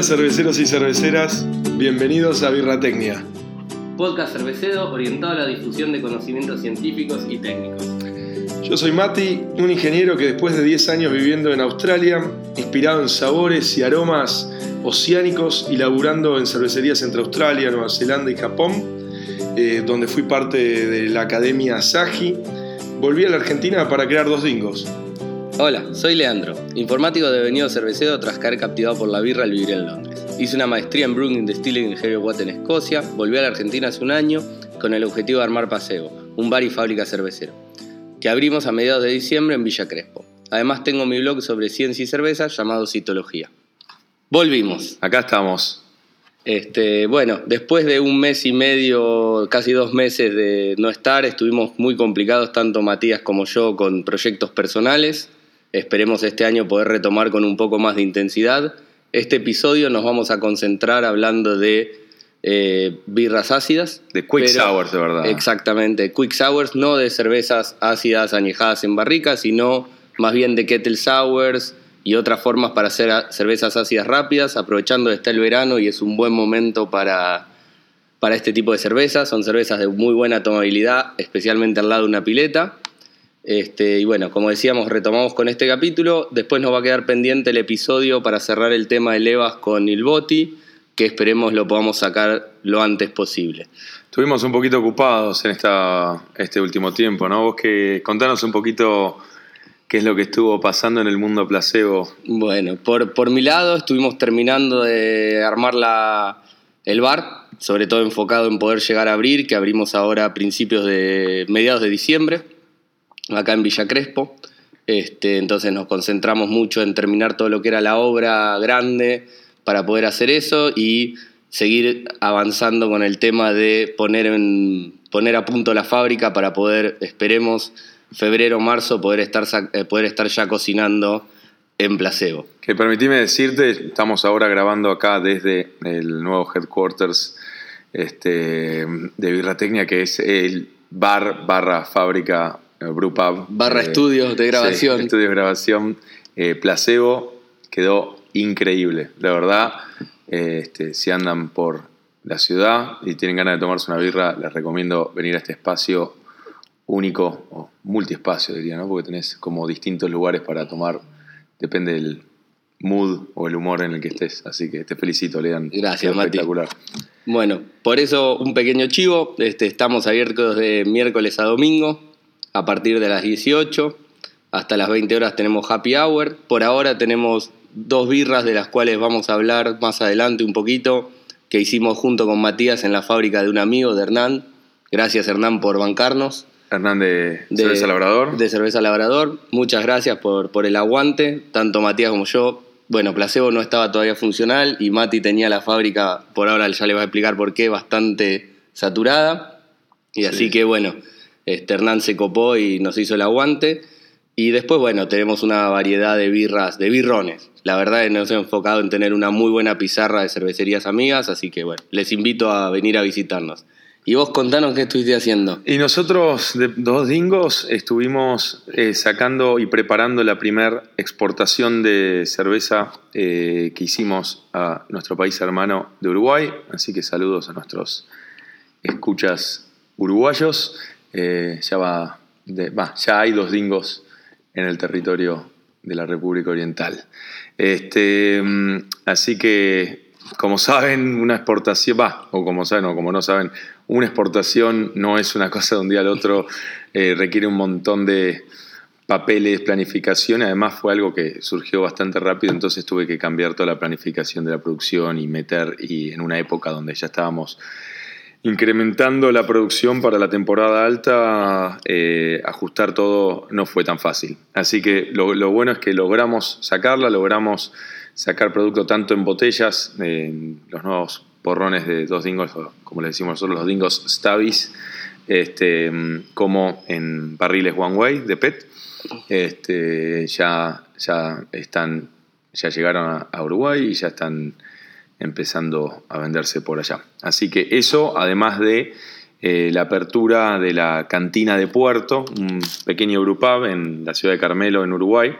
Hola cerveceros y cerveceras, bienvenidos a Birratecnia. Podcast cervecero orientado a la difusión de conocimientos científicos y técnicos. Yo soy Mati, un ingeniero que después de 10 años viviendo en Australia, inspirado en sabores y aromas oceánicos y laburando en cervecerías entre Australia, Nueva Zelanda y Japón, eh, donde fui parte de la Academia Saji, volví a la Argentina para crear dos dingos. Hola, soy Leandro, informático devenido cervecero tras caer captivado por la birra al vivir en Londres. Hice una maestría en Brewing Distilling en Heavy Water en Escocia, volví a la Argentina hace un año con el objetivo de armar Paseo, un bar y fábrica cervecero, que abrimos a mediados de diciembre en Villa Crespo. Además tengo mi blog sobre ciencia y cerveza llamado Citología. Volvimos. Acá estamos. Este, bueno, después de un mes y medio, casi dos meses de no estar, estuvimos muy complicados, tanto Matías como yo, con proyectos personales. Esperemos este año poder retomar con un poco más de intensidad. Este episodio nos vamos a concentrar hablando de eh, birras ácidas. De quick sours, de verdad. Exactamente, quick sours, no de cervezas ácidas añejadas en barricas, sino más bien de kettle sours y otras formas para hacer cervezas ácidas rápidas, aprovechando que está el verano y es un buen momento para, para este tipo de cervezas. Son cervezas de muy buena tomabilidad, especialmente al lado de una pileta. Este, y bueno, como decíamos, retomamos con este capítulo. Después nos va a quedar pendiente el episodio para cerrar el tema de levas con el Boti, que esperemos lo podamos sacar lo antes posible. Estuvimos un poquito ocupados en esta, este último tiempo, ¿no? Vos que contanos un poquito qué es lo que estuvo pasando en el mundo placebo. Bueno, por, por mi lado estuvimos terminando de armar la, el bar, sobre todo enfocado en poder llegar a abrir, que abrimos ahora a principios de mediados de diciembre acá en Villa Crespo. Este, entonces nos concentramos mucho en terminar todo lo que era la obra grande para poder hacer eso y seguir avanzando con el tema de poner, poner a punto la fábrica para poder, esperemos, febrero o marzo poder estar, eh, poder estar ya cocinando en placebo. Que permitime decirte, estamos ahora grabando acá desde el nuevo headquarters este, de Birratecnia, que es el bar barra fábrica Brewpub. Barra eh, estudios de grabación. estudios de grabación. Eh, placebo quedó increíble. La verdad, eh, este, si andan por la ciudad y tienen ganas de tomarse una birra, les recomiendo venir a este espacio único, o multiespacio diría, ¿no? Porque tenés como distintos lugares para tomar, depende del mood o el humor en el que estés. Así que te felicito, Lean. Gracias, Mati. Espectacular. Bueno, por eso un pequeño chivo. Este, estamos abiertos de miércoles a domingo a partir de las 18 hasta las 20 horas tenemos happy hour. Por ahora tenemos dos birras de las cuales vamos a hablar más adelante un poquito, que hicimos junto con Matías en la fábrica de un amigo de Hernán. Gracias Hernán por bancarnos. Hernán de, Cerveza Labrador. De Cerveza Labrador. Muchas gracias por, por el aguante, tanto Matías como yo. Bueno, Placebo no estaba todavía funcional y Mati tenía la fábrica, por ahora ya le va a explicar por qué, bastante saturada. Y así que bueno, este, Hernán se copó y nos hizo el aguante. Y después, bueno, tenemos una variedad de birras, de birrones. La verdad es que nos hemos enfocado en tener una muy buena pizarra de cervecerías amigas, así que bueno, les invito a venir a visitarnos. Y vos contanos qué estuviste haciendo. Y nosotros, dos dingos, estuvimos eh, sacando y preparando la primera exportación de cerveza eh, que hicimos a nuestro país hermano de Uruguay. Así que saludos a nuestros escuchas uruguayos. Eh, ya, va, ya hay dos dingos en el territorio de la República Oriental. Este, mm, así que, como saben, una exportación, va, o como saben o como no saben, una exportación no es una cosa de un día al otro, eh, requiere un montón de papeles, planificación, además fue algo que surgió bastante rápido, entonces tuve que cambiar toda la planificación de la producción y meter, y en una época donde ya estábamos incrementando la producción para la temporada alta, eh, ajustar todo no fue tan fácil. Así que lo, bueno es que logramos sacarla, logramos sacar producto tanto en botellas, en los nuevos porrones de dos dingos, como le decimos nosotros, los dingos Stavis, este, como en barriles One Way de PET. Este, ya, ya, están, ya llegaron a Uruguay y ya están empezando a venderse por allá. Así que eso, además de eh, la apertura de la cantina de Puerto, un pequeño brewpub en la ciudad de Carmelo, en Uruguay,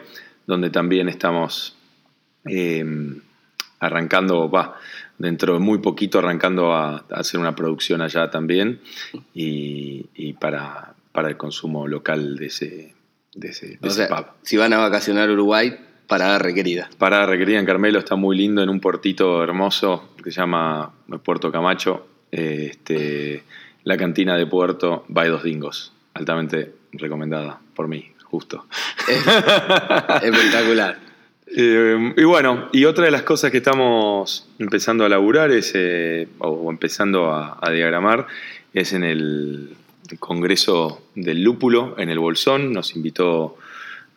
donde también estamos eh, arrancando, va, dentro de muy poquito arrancando a, hacer una producción allá también y, para, para, el consumo local de ese, de ese, pub. Si van a vacacionar a Uruguay, parada requerida. Parada requerida en Carmelo, está muy lindo, en un puertito hermoso que se llama Puerto Camacho. Este, la cantina de Puerto by Dos Dingos, altamente recomendada por mí, justo. Espectacular. Eh, y bueno, y otra de las cosas que estamos empezando a laburar es, eh, o empezando a, diagramar, es en el Congreso del Lúpulo en el Bolsón. Nos invitó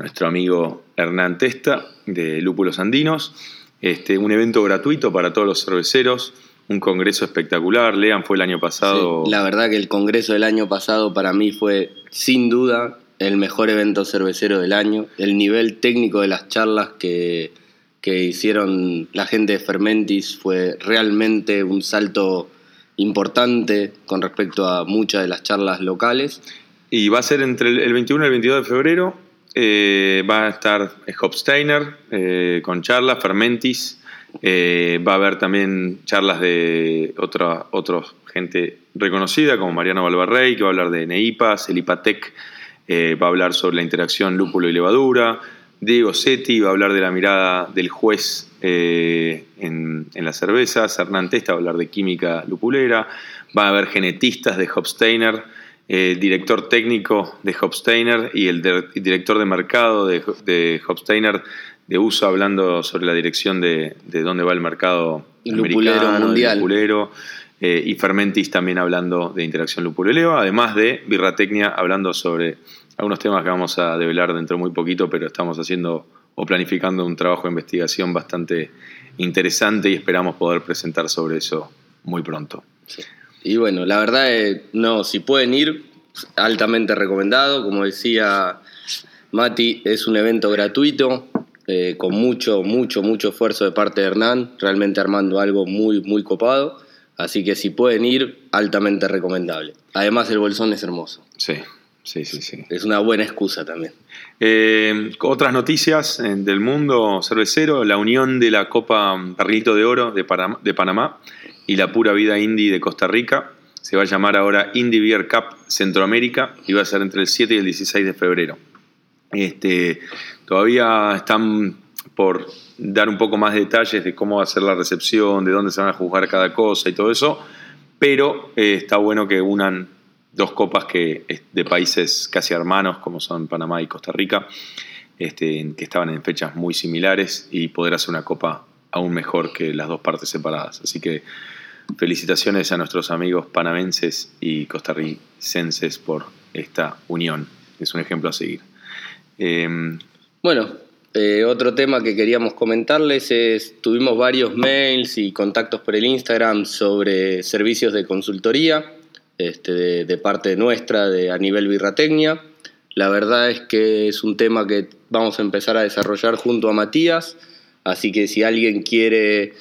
nuestro amigo Hernán Testa de Lúpulos Andinos. Este, un evento gratuito para todos los cerveceros, un congreso espectacular. Lean fue el año pasado. la verdad que el congreso del año pasado para mí fue sin duda el mejor evento cervecero del año. El nivel técnico de las charlas que, hicieron la gente de Fermentis fue realmente un salto importante con respecto a muchas de las charlas locales. Y va a ser entre el 21 y el 22 de febrero. Eh, va a estar Hopsteiner eh, con charlas, Fermentis. Eh, va a haber también charlas de otra, otra gente reconocida como Mariano Valvarrey, que va a hablar de Neipas, el IPATEC va a hablar sobre la interacción lúpulo y levadura. Diego Setti va a hablar de la mirada del juez eh, en, las cervezas. Hernán Testa va a hablar de química lupulera. Va a haber genetistas de Hopsteiner, eh, director técnico de Hopsteiner y el, director de mercado de, de Hopsteiner de uso hablando sobre la dirección de, dónde va el mercado lupulero mundial. Lupulero. Eh, y Fermentis también hablando de interacción lupuleleo, además de Birratecnia hablando sobre algunos temas que vamos a develar dentro de muy poquito, pero estamos haciendo o planificando un trabajo de investigación bastante interesante y esperamos poder presentar sobre eso muy pronto. Y bueno, la verdad, es, no, si pueden ir, altamente recomendado. Como decía Mati, es un evento gratuito, eh, con mucho, mucho, mucho esfuerzo de parte de Hernán, realmente armando algo muy, muy copado. Así que si pueden ir, altamente recomendable. Además, el bolsón es hermoso. Sí, sí, sí. sí. Es una buena excusa también. Eh, otras noticias eh, del mundo cervecero: la unión de la Copa Carlito de Oro de Panamá, y la Pura Vida Indie de Costa Rica. Se va a llamar ahora Indie Beer Cup Centroamérica y va a ser entre el 7 y el 16 de febrero. Este, todavía están por dar un poco más de detalles de cómo va a ser la recepción, de dónde se van a juzgar cada cosa y todo eso, pero eh, está bueno que unan dos copas que, de países casi hermanos como son Panamá y Costa Rica, este, que estaban en fechas muy similares y poder hacer una copa aún mejor que las dos partes separadas. Así que felicitaciones a nuestros amigos panamenses y costarricenses por esta unión. Es un ejemplo a seguir. Em, bueno, eh, otro tema que queríamos comentarles es, tuvimos varios mails y contactos por el Instagram sobre servicios de consultoría este, de, parte nuestra de, a nivel birratecnia. La verdad es que es un tema que vamos a empezar a desarrollar junto a Matías, así que si alguien quiere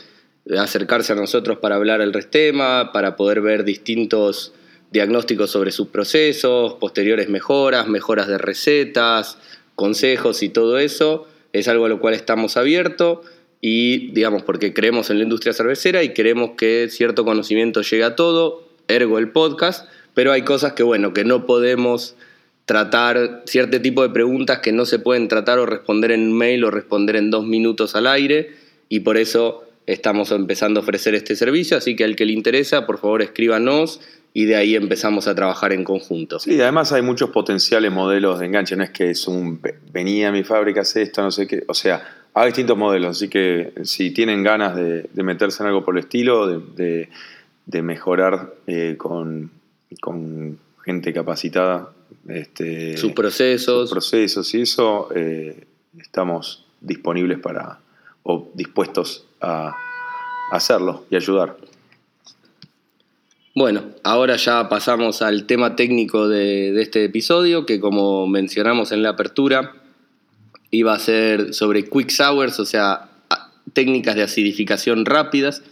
acercarse a nosotros para hablar el tema, para poder ver distintos diagnósticos sobre sus procesos, posteriores mejoras, mejoras de recetas, consejos y todo eso, es algo a lo cual estamos abiertos y, digamos, porque creemos en la industria cervecera y queremos que cierto conocimiento llegue a todo, ergo el podcast, pero hay cosas que, bueno, que no podemos tratar, cierto tipo de preguntas que no se pueden tratar o responder en mail o responder en dos minutos al aire y por eso estamos empezando a ofrecer este servicio, así que al que le interesa, por favor escríbanos y de ahí empezamos a trabajar en conjunto. Sí, además hay muchos potenciales modelos de enganche, no es que es un venía a mi fábrica, hace esto, no sé qué, o sea, hay distintos modelos, así que si tienen ganas de, meterse en algo por el estilo, de, mejorar eh, con, gente capacitada, este, sus procesos. Sus procesos y eso, eh, estamos disponibles para, o dispuestos a hacerlo y ayudar. Bueno, ahora ya pasamos al tema técnico de, este episodio, que como mencionamos en la apertura, iba a ser sobre quick sours, o sea, técnicas de acidificación rápidas.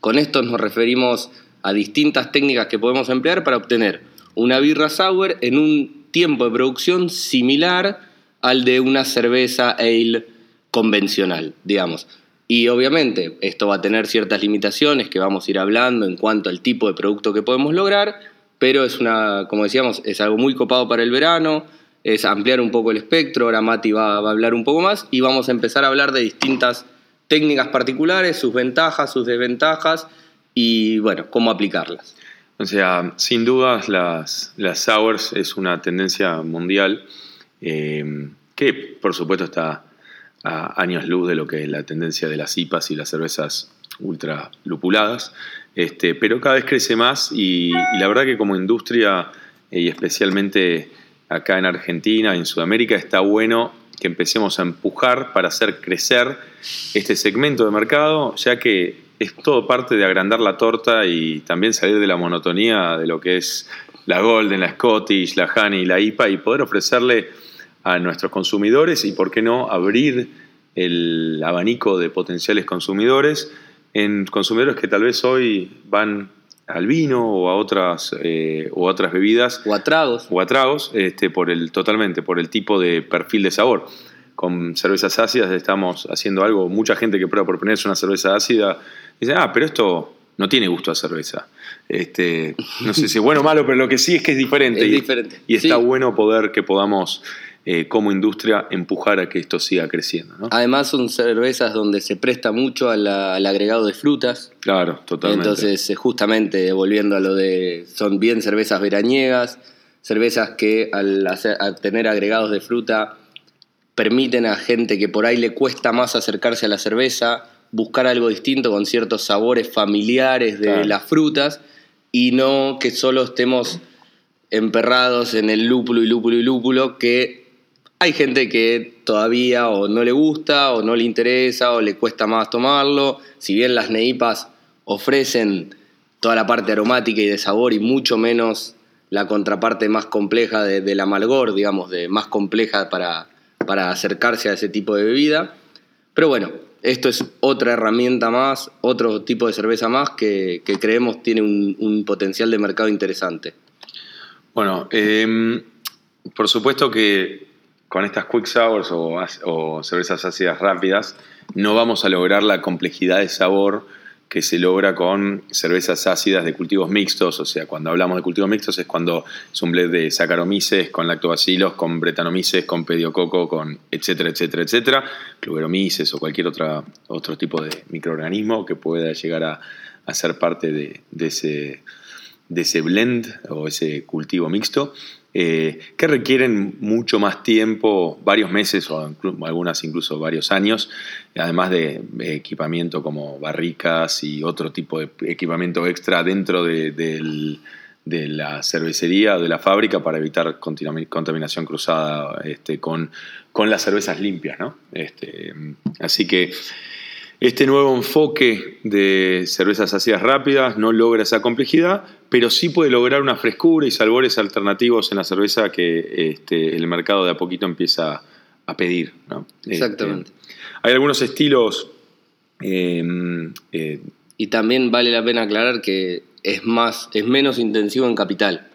Con esto nos referimos a distintas técnicas que podemos emplear para obtener una birra sour en un tiempo de producción similar al de una cerveza ale convencional, digamos. Y obviamente esto va a tener ciertas limitaciones que vamos a ir hablando en cuanto al tipo de producto que podemos lograr, pero es una, como decíamos, es algo muy copado para el verano, es ampliar un poco el espectro, ahora Mati va, va a hablar un poco más y vamos a empezar a hablar de distintas técnicas particulares, sus ventajas, sus desventajas y bueno, cómo aplicarlas. O sea, sin dudas las, las sours es una tendencia mundial eh, que por supuesto está a años luz de lo que es la tendencia de las IPAs y las cervezas ultra lupuladas, este, pero cada vez crece más y, y la verdad que como industria y especialmente acá en Argentina, en Sudamérica, está bueno que empecemos a empujar para hacer crecer este segmento de mercado, ya que es todo parte de agrandar la torta y también salir de la monotonía de lo que es la Golden, la Scottish, la Honey, la IPA y poder ofrecerle a nuestros consumidores y, por qué no, abrir el abanico de potenciales consumidores en consumidores que tal vez hoy van al vino o a otras eh, o a otras bebidas o a tragos. o a tragos este por el totalmente por el tipo de perfil de sabor con cervezas ácidas estamos haciendo algo mucha gente que prueba por ponerse una cerveza ácida dice ah pero esto no tiene gusto a cerveza este no sé si es bueno o malo pero lo que sí es que es diferente Es y, diferente. y está Sí. bueno poder que podamos eh, como industria empujar a que esto siga creciendo ¿no? Además son cervezas donde se presta mucho a la- al agregado de frutas. claro totalmente Entonces, eh, justamente volviendo a lo de, son bien cervezas veraniegas, cervezas que al, hacer- al tener agregados de fruta permiten a gente que por ahí le cuesta más acercarse a la cerveza, buscar algo distinto con ciertos sabores familiares de Claro. las frutas y no que solo estemos emperrados en el lúpulo y lúpulo y lúpulo, que hay gente que todavía o no le gusta o no le interesa o le cuesta más tomarlo. Si bien las neipas ofrecen toda la parte aromática y de sabor y mucho menos la contraparte más compleja de- del amalgor, digamos, de más compleja para, para acercarse a ese tipo de bebida. Pero bueno, esto es otra herramienta más, otro tipo de cerveza más que, que creemos tiene un, potencial de mercado interesante. Bueno, eh, por supuesto que con estas quick sours o, o cervezas ácidas rápidas no vamos a lograr la complejidad de sabor que se logra con cervezas ácidas de cultivos mixtos. O sea, cuando hablamos de cultivos mixtos es cuando es un blend de saccharomyces con lactobacilos, con bretanomyces, con pediococo, con etcétera, etcétera, etcétera, cluberomyces o cualquier otro tipo de microorganismo que pueda llegar a, ser parte de ese de ese blend o ese cultivo mixto, eh, que requieren mucho más tiempo, varios meses o algunas incluso varios años, además de equipamiento como barricas y otro tipo de equipamiento extra dentro de, la cervecería o de la fábrica para evitar contamin- contaminación cruzada este, con, con las cervezas limpias. ¿no? Este, así que este nuevo enfoque de cervezas ácidas rápidas no logra esa complejidad, pero sí puede lograr una frescura y sabores alternativos en la cerveza que este, el mercado de a poquito empieza a pedir. ¿no? Exactamente. Este, hay algunos estilos. eh, eh, Y también vale la pena aclarar que es más, es menos intensivo en capital.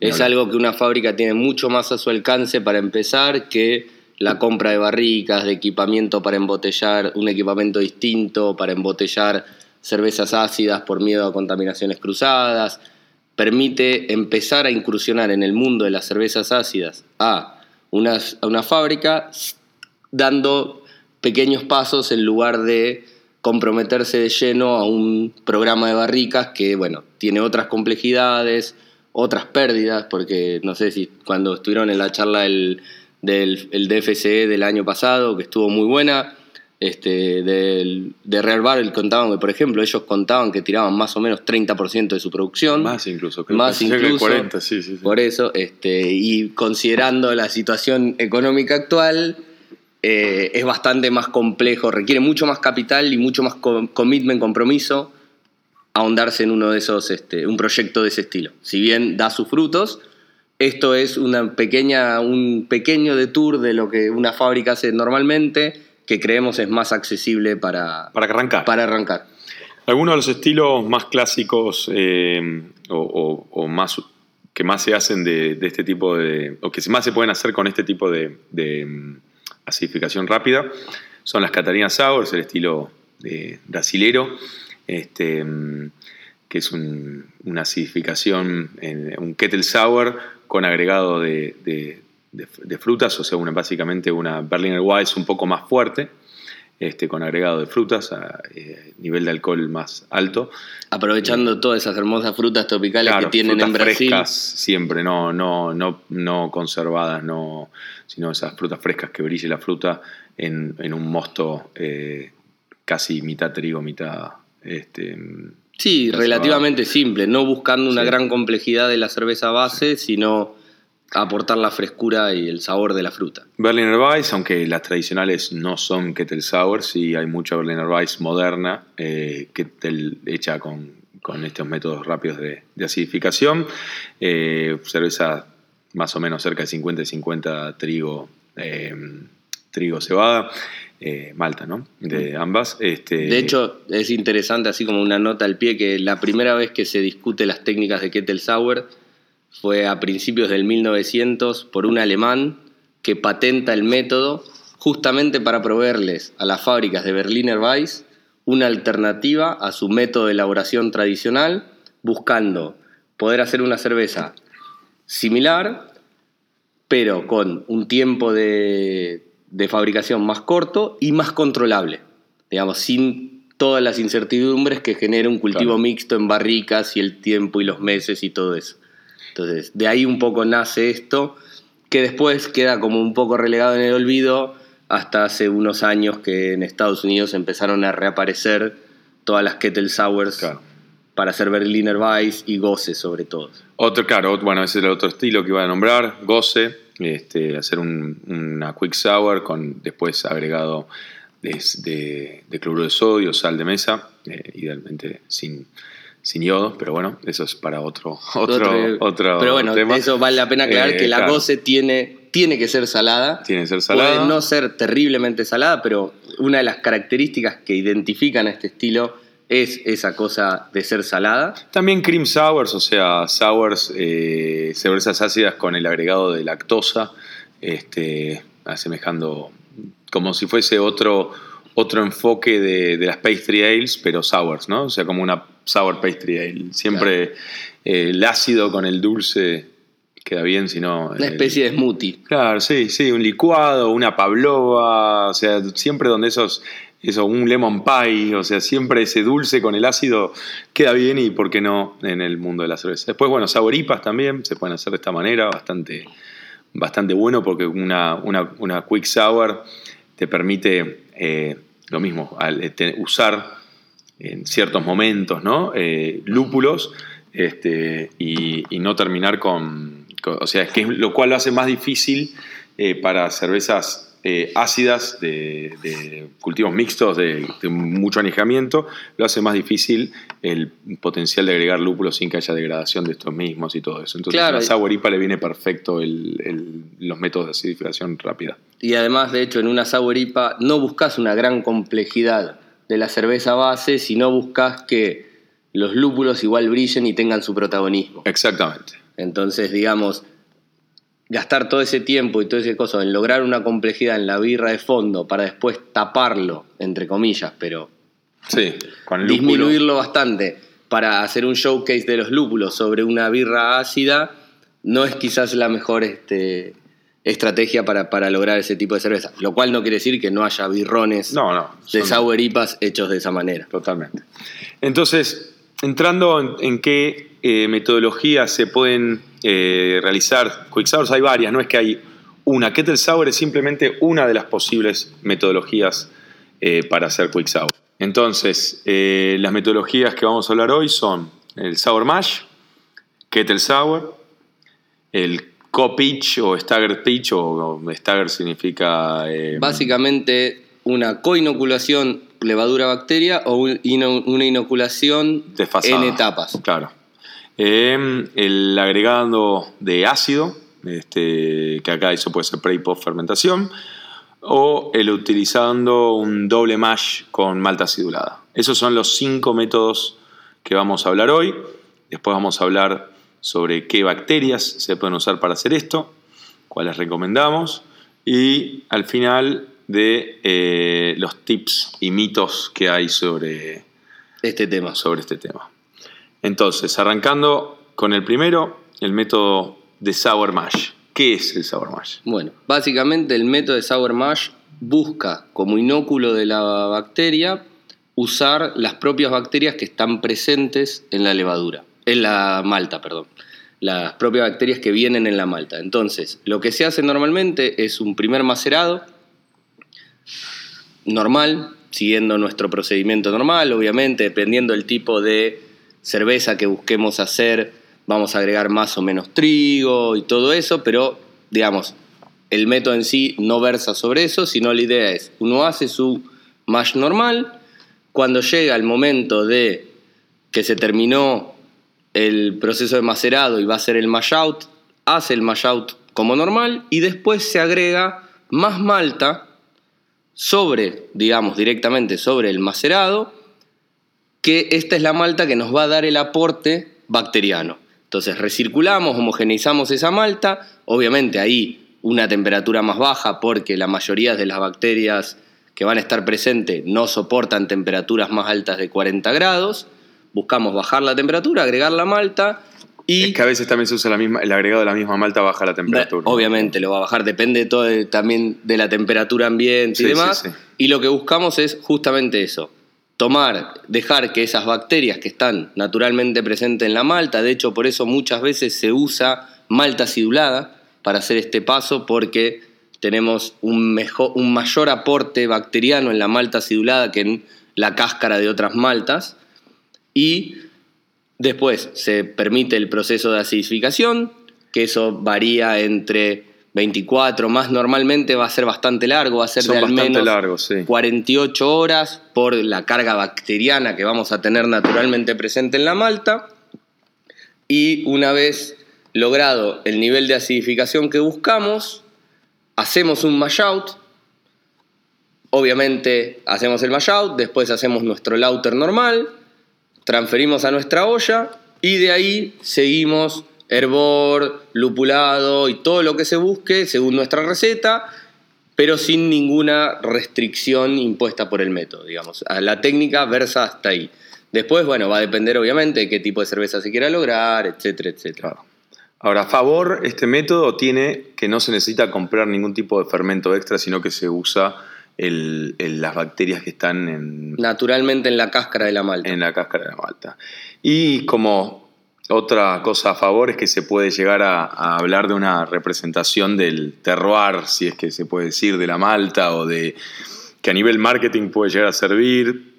Es algo que una fábrica tiene mucho más a su alcance para empezar que la compra de barricas, de equipamiento para embotellar, un equipamiento distinto para embotellar cervezas ácidas por miedo a contaminaciones cruzadas. Permite empezar a incursionar en el mundo de las cervezas ácidas a una, a una fábrica dando pequeños pasos en lugar de comprometerse de lleno a un programa de barricas que, bueno, tiene otras complejidades, otras pérdidas, porque no sé si cuando estuvieron en la charla del, del el DFCE del año pasado, que estuvo muy buena, este, del, de Real Barrel contaban que, por ejemplo, ellos contaban que tiraban más o menos 30% de su producción. más incluso. creo Más incluso. 40, sí, sí, sí. Por eso, este, y considerando la situación económica actual, eh, es bastante más complejo, requiere mucho más capital y mucho más co- commitment, compromiso, ahondarse en uno de esos, este, un proyecto de ese estilo. Si bien da sus frutos, esto es una pequeña, un pequeño detour de lo que una fábrica hace normalmente, que creemos es más accesible para, Para arrancar. para arrancar. Algunos de los estilos más clásicos eh, o, o- o más que más se hacen de, de este tipo de. o que más se pueden hacer con este tipo de, de, mm, acidificación rápida son las Catarina Sours, el estilo brasilero, este, que es una acidificación, en, un kettle sour con agregado de, frutas, o sea, una, básicamente una Berliner Weiss un poco más fuerte. Este, con agregado de frutas a eh, nivel de alcohol más alto. Aprovechando todas esas hermosas frutas tropicales que tienen en Brasil. frescas siempre, no, no, no, no conservadas, no, sino esas frutas frescas que brille la fruta en, un mosto eh, casi mitad trigo, mitad... Este, sí, relativamente simple, no buscando una gran complejidad de la cerveza base, sino aportar la frescura y el sabor de la fruta. Berliner Weiss, aunque las tradicionales no son Kettle Sour, sí hay mucha Berliner Weiss moderna, eh, hecha con, estos métodos rápidos de, acidificación. Eh, cerveza más o menos cerca de 50 y 50 trigo, eh, trigo cebada. Eh, Malta, ¿no? De ambas. Este... De hecho, es interesante, así como una nota al pie, que la primera vez que se discute las técnicas de Kettle Sour fue a principios del 1900 por un alemán que patenta el método justamente para proveerles a las fábricas de Berliner Weiss una alternativa a su método de elaboración tradicional, buscando poder hacer una cerveza similar, pero con un tiempo de, fabricación más corto y más controlable, digamos, sin todas las incertidumbres que genera un cultivo mixto en barricas y el tiempo y los meses y todo eso. Entonces, de ahí un poco nace esto, que después queda como un poco relegado en el olvido hasta hace unos años que en Estados Unidos empezaron a reaparecer todas las Kettle Sours para hacer Berliner Weiss y Goce sobre todo. Otro, claro, bueno, ese es el otro estilo que iba a nombrar, Goce, este, hacer una Quick Sour con después agregado de, cloruro de sodio, sal de mesa, eh, idealmente sin sin yodo, pero bueno, eso es para otro, otro, otro, Pero bueno, eso vale la pena aclarar eh, que la goce tiene, tiene que ser salada. Tiene que ser salada. Puede no ser terriblemente salada, pero una de las características que identifican a este estilo es esa cosa de ser salada. También cream sours, o sea, sours, eh, cervezas ácidas con el agregado de lactosa, este, asemejando como si fuese otro, otro enfoque de, de las pastry ales, pero sours, ¿no? O sea, como una sour pastry ale. Siempre eh, el ácido con el dulce queda bien, sino... Una especie de smoothie. Claro, sí, sí, un licuado, una pavlova, o sea, siempre donde esos, eso, un lemon pie, o sea, siempre ese dulce con el ácido queda bien y por qué no en el mundo de la cerveza. Después, bueno, saboripas también se pueden hacer de esta manera, bastante, bastante bueno porque una, una, quick sour te permite eh, lo mismo, eh, usar en ciertos momentos, ¿no? Eh, lúpulos este, y, no terminar con, O sea, es que lo cual lo hace más difícil eh, para cervezas eh, ácidas de, cultivos mixtos de, mucho anejamiento, lo hace más difícil el potencial de agregar lúpulos sin que haya degradación de estos mismos y todo eso. Entonces a la sour IPA le viene perfecto los métodos de acidificación rápida. Y además, de hecho, en una sour IPA no buscas una gran complejidad de la cerveza base si no buscas que los lúpulos igual brillen y tengan su protagonismo. Exactamente. Entonces, digamos, gastar todo ese tiempo y todo ese cosa en lograr una complejidad en la birra de fondo para después taparlo, entre comillas, pero sí, con disminuirlo bastante para hacer un showcase de los lúpulos sobre una birra ácida, no es quizás la mejor este, estrategia para, para, lograr ese tipo de cerveza. Lo cual no quiere decir que no haya birrones no, no, de sour IPAs hechos de esa manera. Totalmente. Entonces, entrando en, qué eh, metodologías se pueden eh, realizar quick sours, hay varias, no es que hay una. Kettle sour es simplemente una de las posibles metodologías eh, para hacer quick sour. Entonces, las metodologías que vamos a hablar hoy son el sour mash, kettle sour, el co-pitch o stagger pitch, o, stagger significa... Básicamente una coinoculación levadura-bacteria o una inoculación en etapas. Claro. Em, el agregado de ácido, este, que acá eso puede ser pre y post fermentación, o el utilizando un doble mash con malta acidulada. Esos son los cinco métodos que vamos a hablar hoy. Después vamos a hablar sobre qué bacterias se pueden usar para hacer esto, cuáles recomendamos y al final de eh, los tips y mitos que hay sobre este tema. Sobre este tema. Entonces, arrancando con el primero, el método de Sour Mash. ¿Qué es el Sour Mash? Bueno, básicamente el método de Sour Mash busca como inóculo de la bacteria usar las propias bacterias que están presentes en la levadura, en la malta, perdón. Las propias bacterias que vienen en la malta. Entonces, lo que se hace normalmente es un primer macerado normal, siguiendo nuestro procedimiento normal, obviamente, dependiendo del tipo de cerveza que busquemos hacer, vamos a agregar más o menos trigo y todo eso, pero digamos, el método en sí no versa sobre eso, sino la idea es, uno hace su mash normal, cuando llega el momento de que se terminó el proceso de macerado y va a ser el mash out, hace el mash out como normal y después se agrega más malta sobre, digamos, directamente sobre el macerado, que esta es la malta que nos va a dar el aporte bacteriano. Entonces recirculamos, homogeneizamos esa malta, obviamente ahí una temperatura más baja porque la mayoría de las bacterias que van a estar presentes no soportan temperaturas más altas de 40 grados, buscamos bajar la temperatura, agregar la malta y es que a veces también se usa la misma, el agregado de la misma malta baja la temperatura. Obviamente lo va a bajar, depende todo también de la temperatura ambiente y demás. Y lo que buscamos es justamente eso, tomar, dejar que esas bacterias que están naturalmente presentes en la malta, de hecho por eso muchas veces se usa malta acidulada para hacer este paso porque tenemos un, mejor, un mayor aporte bacteriano en la malta acidulada que en la cáscara de otras maltas. Y Después se permite el proceso de acidificación, que eso varía entre 24, más normalmente va a ser bastante largo, va a ser de al menos 48 horas por la carga bacteriana que vamos a tener naturalmente presente en la malta. Y una vez logrado el nivel de acidificación que buscamos, hacemos un mash out. Obviamente hacemos el mash out, después hacemos nuestro lauter normal, transferimos a nuestra olla y de ahí seguimos hervor, lupulado y todo lo que se busque según nuestra receta, pero sin ninguna restricción impuesta por el método, digamos. La técnica versa hasta ahí. Después, bueno, va a depender obviamente de qué tipo de cerveza se quiera lograr, etcétera, etcétera. Ahora, a favor, este método tiene que no se necesita comprar ningún tipo de fermento extra, sino que se usa las bacterias que están en, naturalmente en la cáscara de la malta. En la cáscara de la malta. Y como otra cosa a favor es que se puede llegar a, hablar de una representación del terroir, si es que se puede decir, de la malta o de que a nivel marketing puede llegar a servir.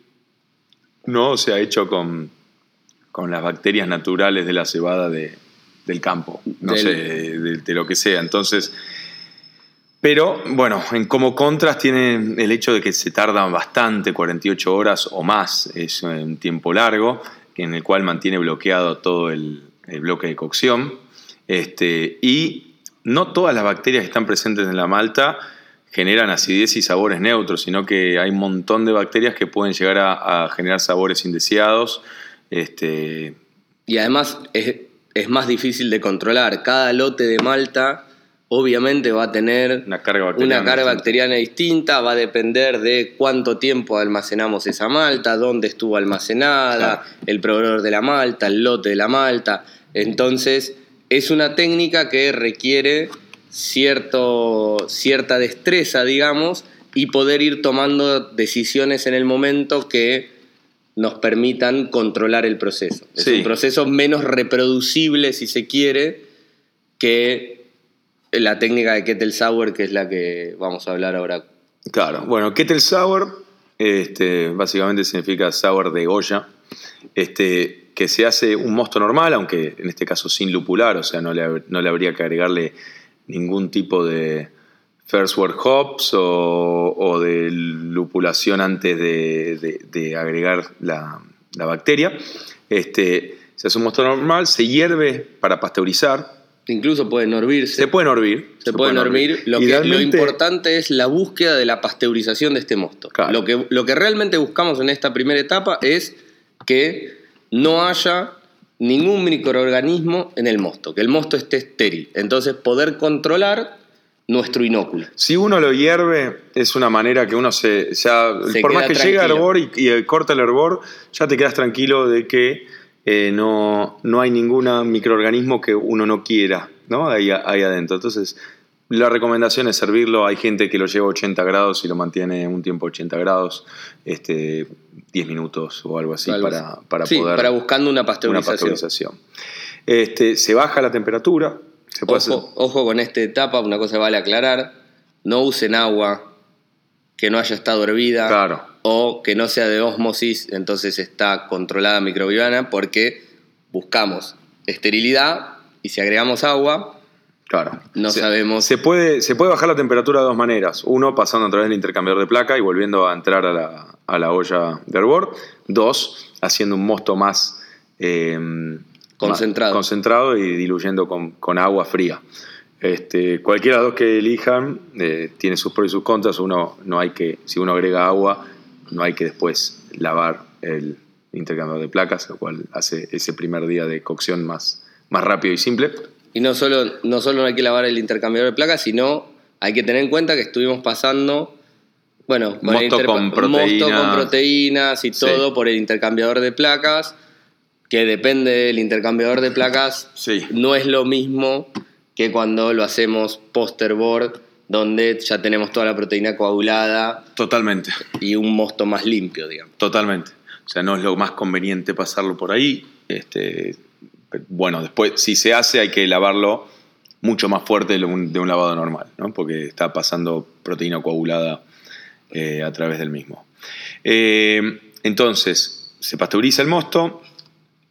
No se ha hecho con, con las bacterias naturales de la cebada del campo, no sé, de, de, lo que sea. Entonces, pero bueno, en como contras tiene el hecho de que se tardan bastante, 48 horas o más, es un tiempo largo, en el cual mantiene bloqueado todo el, bloque de cocción. Este, y no todas las bacterias que están presentes en la malta generan acidez y sabores neutros, sino que hay un montón de bacterias que pueden llegar a, generar sabores indeseados. Este, y además es, es más difícil de controlar. Cada lote de malta obviamente va a tener una carga bacteriana, distinta. va a depender de cuánto tiempo almacenamos esa malta, dónde estuvo almacenada, el proveedor de la malta, el lote de la malta. Entonces, es una técnica que requiere cierto, cierta destreza, digamos, y poder ir tomando decisiones en el momento que nos permitan controlar el proceso. Es un proceso menos reproducible, si se quiere, que la técnica de Kettle Sour, que es la que vamos a hablar ahora. Claro, bueno, Kettle Sour este, básicamente significa sour de olla, este, que se hace un mosto normal, aunque en este caso sin lupular, o sea, no le, no le habría que agregarle ningún tipo de first word hops o, de lupulación antes de, agregar la, bacteria. Este, se hace un mosto normal, se hierve para pasteurizar, Incluso pueden hervirse. Se pueden hervir. Se, pueden hervir. Lo, que, lo importante es la búsqueda de la pasteurización de este mosto. Lo, que, lo que realmente buscamos en esta primera etapa es que no haya ningún microorganismo en el mosto, que el mosto esté estéril. Entonces poder controlar nuestro inóculo. Si uno lo hierve, es una manera que uno se. Ya, Se por más que llegue tranquilo. hervor y, y, corta el hervor, ya te quedas tranquilo de que eh, no, no hay ningún microorganismo que uno no quiera ¿no? Ahí, ahí adentro. Entonces, la recomendación es servirlo. Hay gente que lo lleva a 80 grados y lo mantiene un tiempo 80 grados, este, 10 minutos o algo así, Algo para, para Sí, poder. para buscando una una pasteurización. pasteurización. Este, se baja la temperatura. Se puede hacer- Ojo, ojo con esta etapa, una cosa vale aclarar, no usen agua que no haya estado hervida Claro. o que no sea de ósmosis, entonces está controlada microbiana porque buscamos esterilidad y si agregamos agua, Claro. No se, sabemos. Se puede, se puede bajar la temperatura de dos maneras. Uno, pasando a través del intercambiador de placa y volviendo a entrar a la, a la olla de hervor. Dos, haciendo un mosto más eh, Concentrado. más concentrado y diluyendo con, con agua fría. Este, cualquiera de los que elijan eh, tiene sus pros y sus contras. Uno no hay que, si uno agrega agua, no hay que después lavar el intercambiador de placas, lo cual hace ese primer día de cocción más, más rápido y simple. Y no solo, no solo no hay que lavar el intercambiador de placas, sino hay que tener en cuenta que estuvimos pasando, bueno, Mosto el con mosto proteínas. con proteínas y Sí. todo por el intercambiador de placas, que depende del intercambiador de placas, Sí. no es lo mismo que cuando lo hacemos post-board, donde ya tenemos toda la proteína coagulada Totalmente. y un mosto más limpio, digamos. Totalmente. O sea, no es lo más conveniente pasarlo por ahí. Este, bueno, después, si se hace, hay que lavarlo mucho más fuerte de un, de un lavado normal, ¿no? porque está pasando proteína coagulada eh, a través del mismo. Eh, entonces, se pasteuriza el mosto.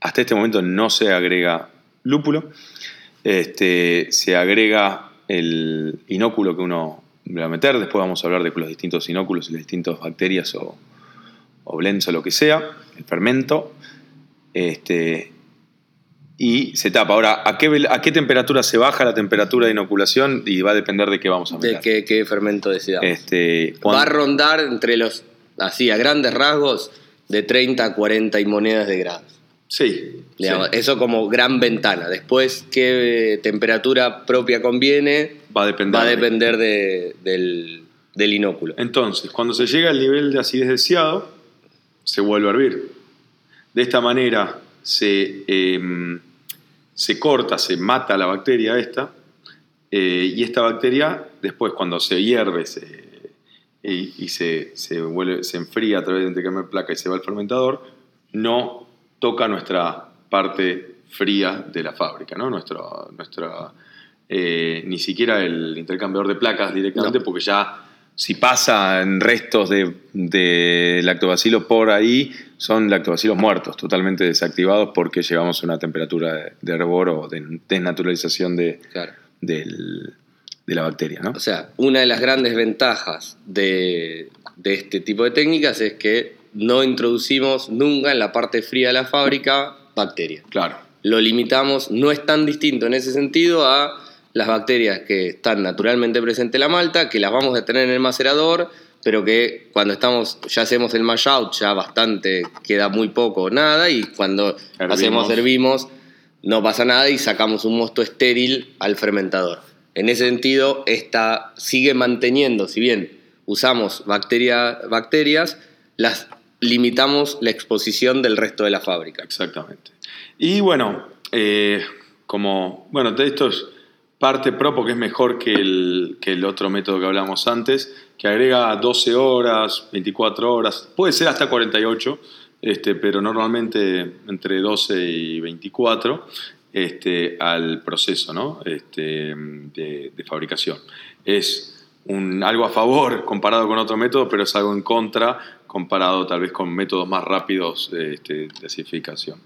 Hasta este momento no se agrega lúpulo. Este, se agrega el inóculo que uno le va a meter. Después vamos a hablar de los distintos inóculos y las distintas bacterias o, o blends o lo que sea, el fermento, este, y se tapa. Ahora, ¿a qué, ¿a qué temperatura se baja la temperatura de inoculación? Y va a depender de qué vamos a De meter. qué, qué fermento decidamos. Este, Va a rondar entre los, así, a grandes rasgos, de 30 a 40 y monedas de grados. Sí, Digamos, sí. Eso como gran ventana. Después, qué temperatura propia conviene, va a depender. va a de- depender de- del, del inóculo. Entonces, cuando se llega al nivel de acidez deseado, se vuelve a hervir. De esta manera se, eh, se corta, se mata la bacteria esta, eh, y esta bacteria, después cuando se hierve se- y, se, se, vuelve, se enfría a través del intercambio de placa y se va al fermentador, no toca nuestra parte fría de la fábrica, ¿no? Nuestra, nuestra, eh, ni siquiera el intercambiador de placas directamente, No. porque ya si pasan restos de, de lactobacilos por ahí, son lactobacilos muertos, totalmente desactivados porque llegamos a una temperatura de, de hervor o de desnaturalización de, Claro. del- de la bacteria, ¿no? O sea, una de las grandes ventajas de, de este tipo de técnicas es que no introducimos nunca en la parte fría de la fábrica bacterias. Claro, lo limitamos, no es tan distinto en ese sentido a las bacterias que están naturalmente presentes en la malta, que las vamos a tener en el macerador, pero que cuando estamos, ya hacemos el mash out, ya bastante, queda muy poco o nada, y cuando Hervimos. hacemos hervimos, no pasa nada y sacamos un mosto estéril al fermentador. En ese sentido, esta sigue manteniendo, si bien usamos bacteria, bacterias, las limitamos la exposición del resto de la fábrica. exactamente. Y bueno, eh, como, bueno, esto es parte pro porque es mejor que el, que el otro método que hablamos antes, que agrega 12 horas, 24 horas, puede ser hasta 48, este, pero normalmente entre 12 y 24 este, al proceso ¿no? este, de, de fabricación. Es un, algo a favor comparado con otro método, pero es algo en contra comparado tal vez con métodos más rápidos este, de acidificación.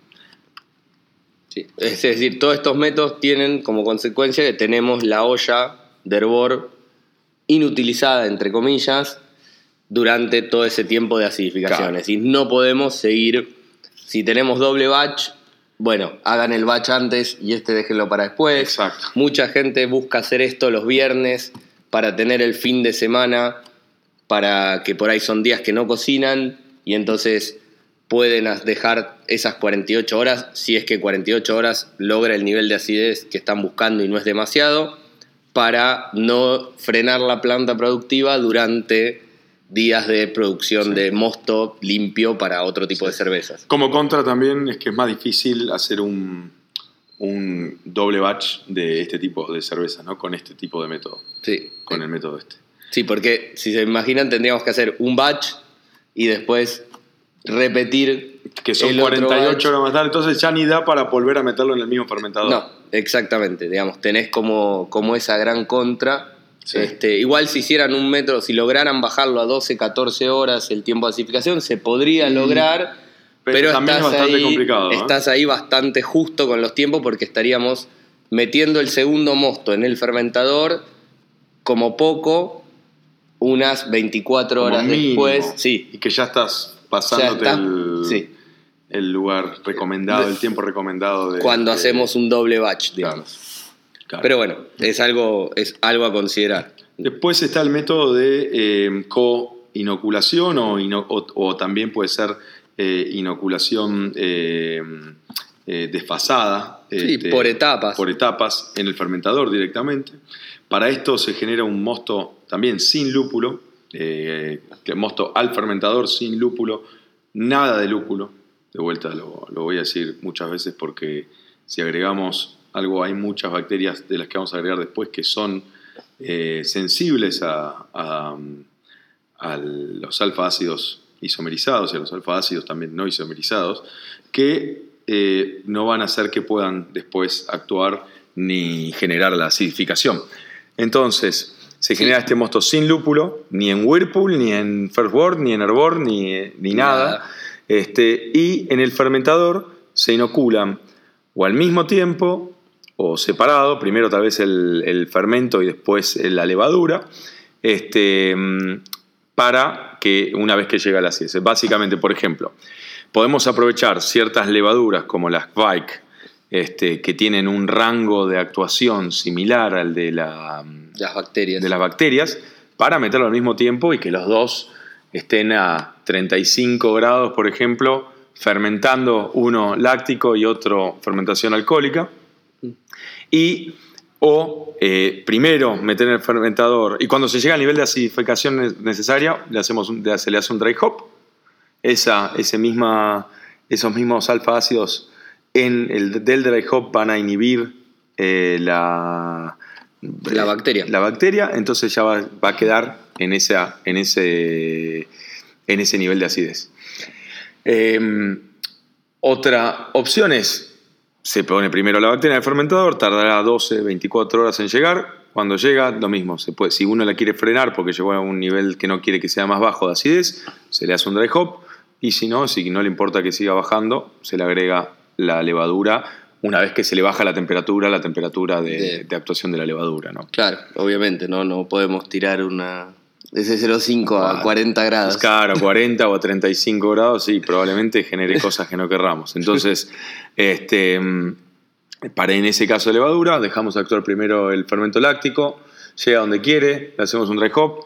Sí, Es decir, todos estos métodos tienen como consecuencia que tenemos la olla de hervor inutilizada, entre comillas, durante todo ese tiempo de acidificación. Claro. Es decir, no podemos seguir, si tenemos doble batch, bueno, hagan el batch antes y este déjenlo para después. Exacto. Mucha gente busca hacer esto los viernes para tener el fin de semana, para que por ahí son días que no cocinan y entonces pueden dejar esas 48 horas, si es que 48 horas logra el nivel de acidez que están buscando y no es demasiado, para no frenar la planta productiva durante días de producción de mosto limpio para otro tipo de cervezas. Como contra también es que es más difícil hacer un, un doble batch de este tipo de cerveza, ¿no? Con este tipo de método. Sí. Con el método este. Sí, porque si se imaginan tendríamos que hacer un batch y después repetir. Que son el otro 48 batch. horas más tarde, entonces ya ni da para volver a meterlo en el mismo fermentador. No, exactamente. Digamos, tenés como, como esa gran contra. Sí. Este, igual si hicieran un método, si lograran bajarlo a 12, 14 horas el tiempo de acidificación, se podría lograr, pero pero, también estás, es bastante ahí, complicado, ¿eh? estás ahí bastante justo con los tiempos porque estaríamos metiendo el segundo mosto en el fermentador como poco unas 24 Como horas mínimo. después. Sí, Y que ya estás pasándote está- el, sí. el lugar recomendado, el tiempo recomendado de. cuando de- hacemos un doble batch, digamos. Claro. Pero bueno, es algo, es algo a considerar. Después está el método de eh, co-inoculación o, ino- o- o también puede ser eh, inoculación eh, eh, desfasada. Sí, este, por etapas. Por etapas en el fermentador directamente. Para esto se genera un mosto también sin lúpulo, eh, mosto al fermentador sin lúpulo, nada de lúpulo. De vuelta lo, lo voy a decir muchas veces porque si agregamos algo, hay muchas bacterias de las que vamos a agregar después que son eh, sensibles a, a- a los alfa ácidos isomerizados y a los alfa ácidos también no isomerizados, que eh, no van a hacer que puedan después actuar ni generar la acidificación. Entonces, se genera este mosto sin lúpulo, ni en Whirlpool, ni en First Word, ni en Herbor, ni, ni nada. Nada. Este, y en el fermentador se inoculan o al mismo tiempo o separado, primero tal vez el, el fermento y después la levadura, este, mm, para que una vez que llega la acidez. Básicamente, por ejemplo, podemos aprovechar ciertas levaduras como las Vike, este, que tienen un rango de actuación similar al de, la, Las bacterias. de las bacterias, para meterlo al mismo tiempo y que los dos estén a 35 grados, por ejemplo, fermentando uno láctico y otro fermentación alcohólica. Y o eh, primero meter en el fermentador y cuando se llega al nivel de acidificación ne- necesaria, le hacemos se le hace un dry hop. Esa, ese misma, esos mismos alfa ácidos en el, del dry hop van a inhibir eh, la, La bacteria. La bacteria, entonces ya va, va a quedar en, esa, en, ese, en ese nivel de acidez. Eh, otra opción es, se pone primero la bacteria en el fermentador, tardará 12, 24 horas en llegar. Cuando llega, lo mismo. Se puede, si uno la quiere frenar porque llegó a un nivel que no quiere que sea más bajo de acidez, se le hace un dry hop. Y si no, si no le importa que siga bajando, se le agrega la levadura una vez que se le baja la temperatura, la temperatura de, De- de actuación de la levadura. ¿no? Claro, obviamente, no, no podemos tirar una S05 a Claro. 40 grados. Claro, 40 o 35 grados, sí, probablemente genere cosas que no querramos. Entonces, este, mm, para en ese caso de levadura, dejamos actuar primero el fermento láctico, llega donde quiere, le hacemos un dry hop,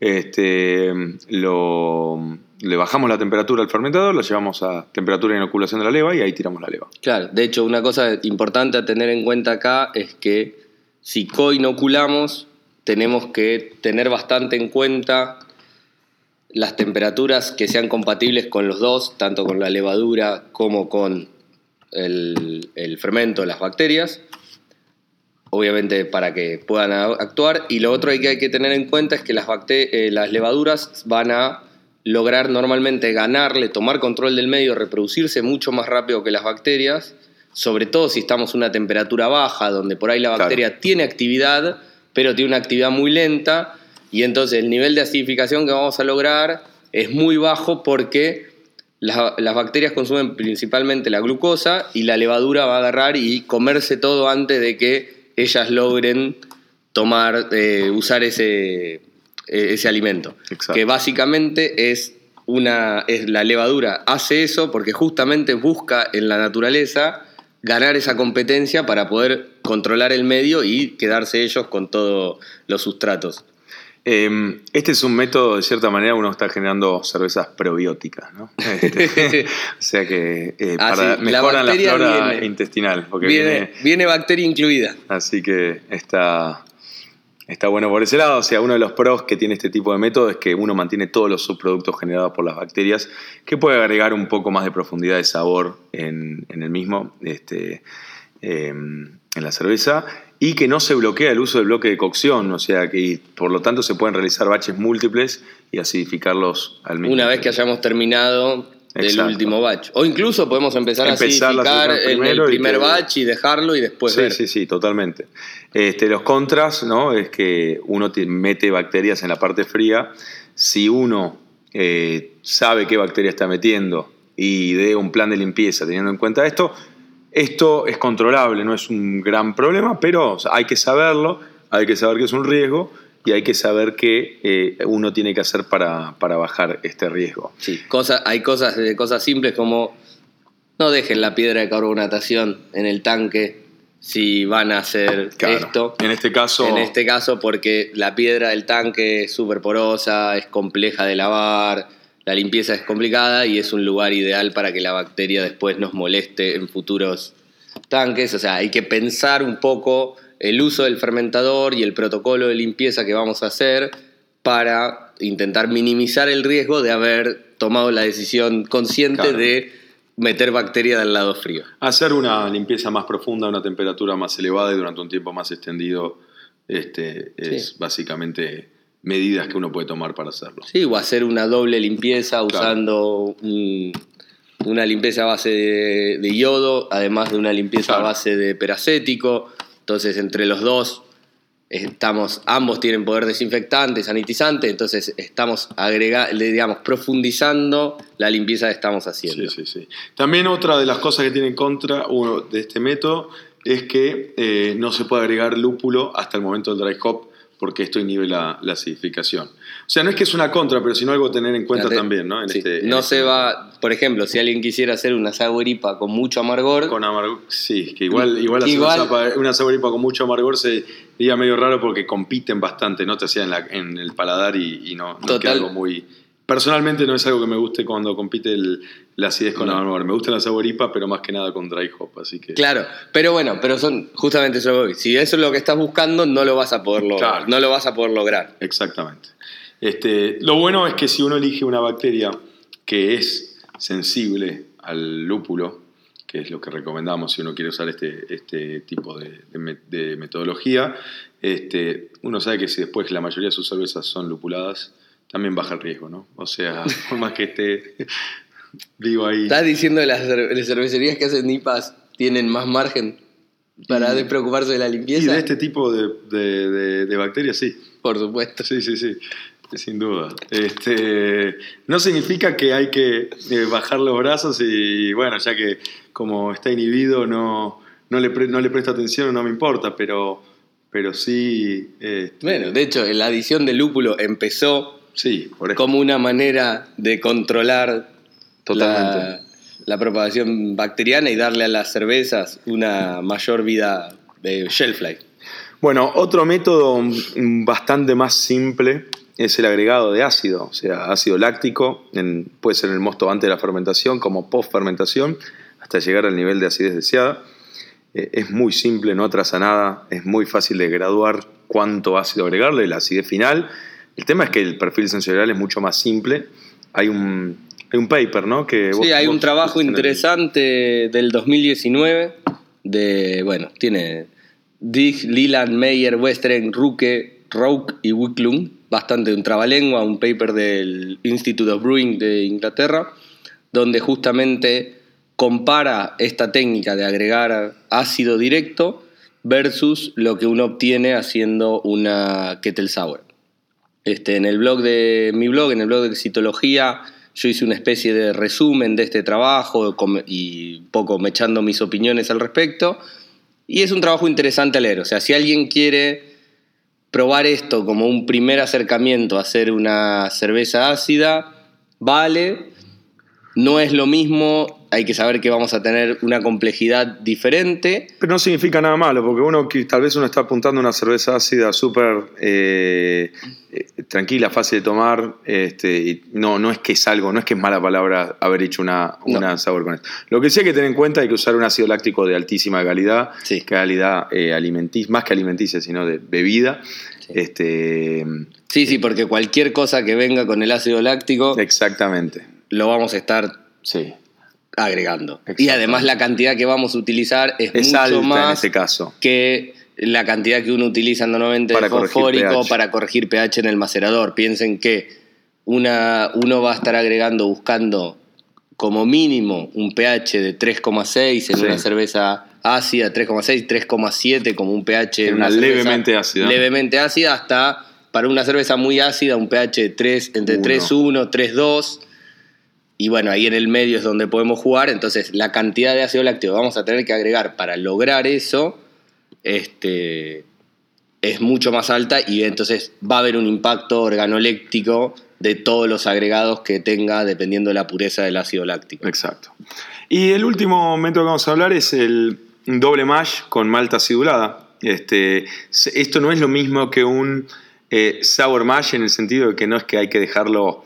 este, lo, le bajamos la temperatura al fermentador, lo llevamos a temperatura de inoculación de la leva y ahí tiramos la leva. Claro, de hecho, una cosa importante a tener en cuenta acá es que si co-inoculamos, tenemos que tener bastante en cuenta las temperaturas que sean compatibles con los dos, tanto con la levadura como con el, el fermento, las bacterias, obviamente para que puedan actuar. Y lo otro que hay que tener en cuenta es que las, eh, las levaduras van a lograr normalmente ganarle, tomar control del medio, reproducirse mucho más rápido que las bacterias, sobre todo si estamos a una temperatura baja, donde por ahí la Claro. bacteria tiene actividad, pero tiene una actividad muy lenta, y entonces el nivel de acidificación que vamos a lograr es muy bajo porque las, las bacterias consumen principalmente la glucosa y la levadura va a agarrar y comerse todo antes de que ellas logren tomar, eh, usar ese, ese alimento. Exacto. Que básicamente es una. Es, la levadura hace eso porque justamente busca en la naturaleza ganar esa competencia para poder controlar el medio y quedarse ellos con todos los sustratos. Eh, este es un método, de cierta manera, uno está generando cervezas probióticas, ¿no? Este, o sea que eh, Ah, para, sí, la mejoran la, bacteria flora viene. intestinal. Porque Viene, viene, viene bacteria incluida. así que está, Está bueno por ese lado. O sea, uno de los pros que tiene este tipo de método es que uno mantiene todos los subproductos generados por las bacterias, que puede agregar un poco más de profundidad de sabor en, el mismo, este, em, en la cerveza, y que no se bloquea el uso del bloque de cocción. O sea, que por lo tanto se pueden realizar baches múltiples y acidificarlos al mismo Una vez que hayamos terminado del último batch. O incluso podemos empezar, a acidificar en el primer batch y dejarlo y después sí, Sí, sí, totalmente. Este, los contras, ¿no? Es que uno mete bacterias en la parte fría. Si uno eh, sabe qué bacteria está metiendo y de un plan de limpieza teniendo en cuenta esto, esto es controlable, no es un gran problema, pero hay que saberlo, hay que saber que es un riesgo y hay que saber qué eh, uno tiene que hacer para, bajar este riesgo. Sí, hay cosas, cosas simples como no dejen la piedra de carbonatación en el tanque si van a hacer esto. En este caso. En este caso, porque la piedra del tanque es súper porosa, es compleja de lavar, la limpieza es complicada y es un lugar ideal para que la bacteria después nos moleste en futuros tanques. O sea, hay que pensar un poco el uso del fermentador y el protocolo de limpieza que vamos a hacer para intentar minimizar el riesgo de haber tomado la decisión consciente de meter bacteria del lado frío. Hacer una limpieza más profunda una temperatura más elevada y durante un tiempo más extendido este, es básicamente medidas que uno puede tomar para hacerlo. Sí, o hacer una doble limpieza usando una limpieza a base de, yodo, además de una limpieza a base de peracético. Entonces, entre los dos, estamos, ambos tienen poder desinfectante, sanitizante, entonces estamos agregando, digamos, profundizando la limpieza que estamos haciendo. Sí, sí, sí. También otra de las cosas que tiene en contra uno, de este método es que eh, no se puede agregar lúpulo hasta el momento del dry hop porque esto inhibe la, acidificación. O sea, no es que es una contra, pero sino algo a tener en cuenta también, ¿no? Este, no se este va, por ejemplo, si alguien quisiera hacer una sour con mucho amargor. Con amargor, sí, que igual, igual, una sour con mucho amargor se diría medio raro porque compiten bastante, ¿no? Te hacía en, el paladar y, no, no queda algo muy Personalmente no es algo que me guste cuando compite la acidez con amargor. Me gusta la saboripa, pero más que nada con dry hop, así que... Claro, pero bueno, pero son justamente eso Si eso es lo que estás buscando, no lo vas a poder lograr. No lo vas a poder lograr. Exactamente. Este, lo bueno es que si uno elige una bacteria que es sensible al lúpulo, que es lo que recomendamos si uno quiere usar este, este tipo de, metodología, este, uno sabe que si después la mayoría de sus cervezas son lupuladas, también baja el riesgo, ¿no? O sea, por más que esté vivo ahí. ¿Estás diciendo que las, cervecerías que hacen nipas tienen más margen para despreocuparse de la limpieza? Y de este tipo de, bacterias, sí. Por supuesto. Sí, sí, sí. Sin duda. Este, no significa que hay que eh, bajar los brazos y, bueno, ya que como está inhibido no, no, le, no le presta atención, no me importa, pero, pero sí... Este, bueno, de hecho, la adición de lúpulo empezó Sí, Como una manera de controlar Totalmente. La, propagación bacteriana y darle a las cervezas una mayor vida de shelf life. Bueno, otro método bastante más simple es el agregado de ácido, o sea, ácido láctico, puede ser en el mosto antes de la fermentación como post fermentación, hasta llegar al nivel de acidez deseada. Eh, es muy simple, no atrasa nada, es muy fácil de graduar cuánto ácido agregarle, la acidez final el tema es que el perfil sensorial es mucho más simple. Hay un, hay un paper, ¿no? Que sí, hay un trabajo interesante del 2019 de, bueno, tiene Dick, Leland, Meyer, Western, Ruke, Rouk y Wicklund, bastante un trabalengua, un paper del Institute of Brewing de Inglaterra, donde justamente compara esta técnica de agregar ácido directo versus lo que uno obtiene haciendo una kettle sour. Este, en el blog de mi blog, en el blog de Excitología, yo hice una especie de resumen de este trabajo y poco me echando mis opiniones al respecto. Y es un trabajo interesante a leer. O sea, si alguien quiere probar esto como un primer acercamiento a hacer una cerveza ácida, vale. No es lo mismo hay que saber que vamos a tener una complejidad diferente. Pero no significa nada malo, porque uno tal vez uno está apuntando una cerveza ácida súper eh, tranquila, fácil de tomar. Este, y no, no es que es algo, no es que es mala palabra haber hecho una, una sour con esto. Lo que sí hay que tener en cuenta hay que usar un ácido láctico de altísima calidad, Sí. calidad eh, alimenticia, más que alimenticia, sino de bebida. Este, Sí, sí, porque cualquier cosa que venga con el ácido láctico exactamente. lo vamos a estar Sí. agregando. Y además la cantidad que vamos a utilizar es, Es mucho alta en más ese caso. que la cantidad que uno utiliza normalmente Para de corregir fosfórico para corregir pH en el macerador. Piensen que una, uno va a estar agregando, buscando como mínimo un pH de 3,6 en Sí. una cerveza ácida, 3,6, 3,7 como un pH En una cerveza levemente ácida. Levemente ácida hasta para una cerveza muy ácida un pH de 3, entre Uno. 3,1, 3,2. Y bueno, ahí en el medio es donde podemos jugar. Entonces, la cantidad de ácido lácteo que vamos a tener que agregar para lograr eso este, es mucho más alta y entonces va a haber un impacto organoléptico de todos los agregados que tenga dependiendo de la pureza del ácido láctico. Exacto. Y el último método que vamos a hablar es el doble mash con malta acidulada. Este, esto no es lo mismo que un eh, sour mash en el sentido de que no es que hay que dejarlo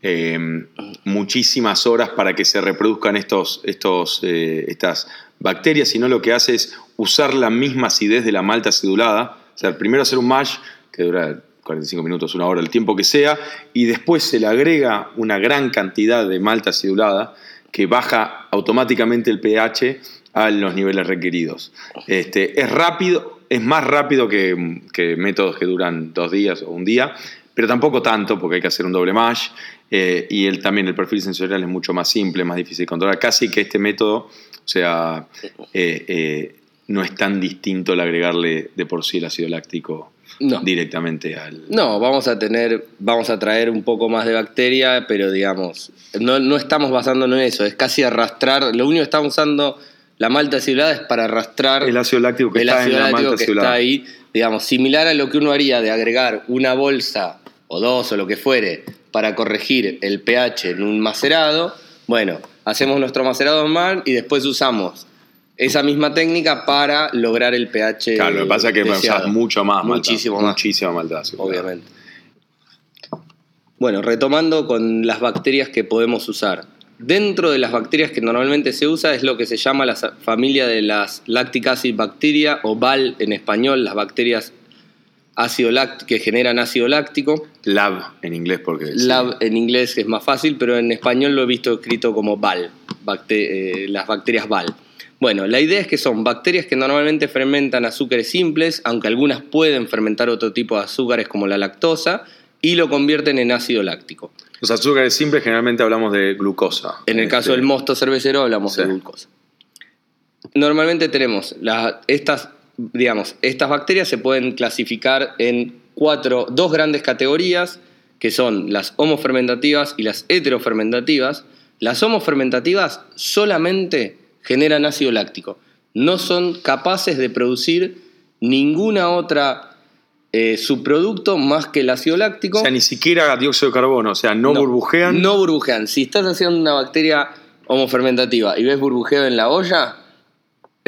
eh, muchísimas horas para que se reproduzcan estos, estos, eh, estas bacterias, sino lo que hace es usar la misma acidez de la malta acidulada. O sea, primero hacer un mash que dura 45 minutos, una hora, el tiempo que sea, y después se le agrega una gran cantidad de malta acidulada que baja automáticamente el pH a los niveles requeridos. Este, es rápido, es más rápido que métodos que duran dos días o un día, pero tampoco tanto porque hay que hacer un doble mash eh, y el, también el perfil sensorial es mucho más simple, más difícil de controlar. Casi que este método, o sea, eh, eh, no es tan distinto el agregarle de por sí el ácido láctico No. directamente al... No, vamos a tener, vamos a traer un poco más de bacteria, pero digamos, no, no estamos basándonos en eso, es casi arrastrar, lo único que estamos usando la malta acidulada es para arrastrar El ácido láctico que el está en ácido la láctico malta que está ahí, digamos, similar a lo que uno haría de agregar una bolsa o dos o lo que fuere para corregir el pH en un macerado. Bueno, hacemos nuestro macerado normal y después usamos esa misma técnica para lograr el pH. Claro, lo que pasa es que usás mucho más malta. Muchísimo más. Muchísima. Obviamente. Bueno, retomando con las bacterias que podemos usar. Dentro de las bacterias que normalmente se usa es lo que se llama la familia de las lactic acid bacteria o BAL en español, las bacterias ácido que generan ácido láctico. Lab en inglés porque... sí. Lab en inglés es más fácil, pero en español lo he visto escrito como BAL, bacte- eh, las bacterias BAL. Bueno, la idea es que son bacterias que normalmente fermentan azúcares simples, aunque algunas pueden fermentar otro tipo de azúcares como la lactosa, y lo convierten en ácido láctico. Los azúcares simples generalmente hablamos de glucosa. En el caso Este, del mosto cervecero hablamos Sí. de glucosa. Normalmente tenemos la- estas, digamos, estas bacterias se pueden clasificar en cuatro, dos grandes categorías, que son las homofermentativas y las heterofermentativas. Las homofermentativas solamente generan ácido láctico. No son capaces de producir ninguna otra eh, subproducto más que el ácido láctico. O sea, ni siquiera dióxido de carbono, o sea, no, burbujean. No burbujean. Si estás haciendo una bacteria homofermentativa y ves burbujeo en la olla,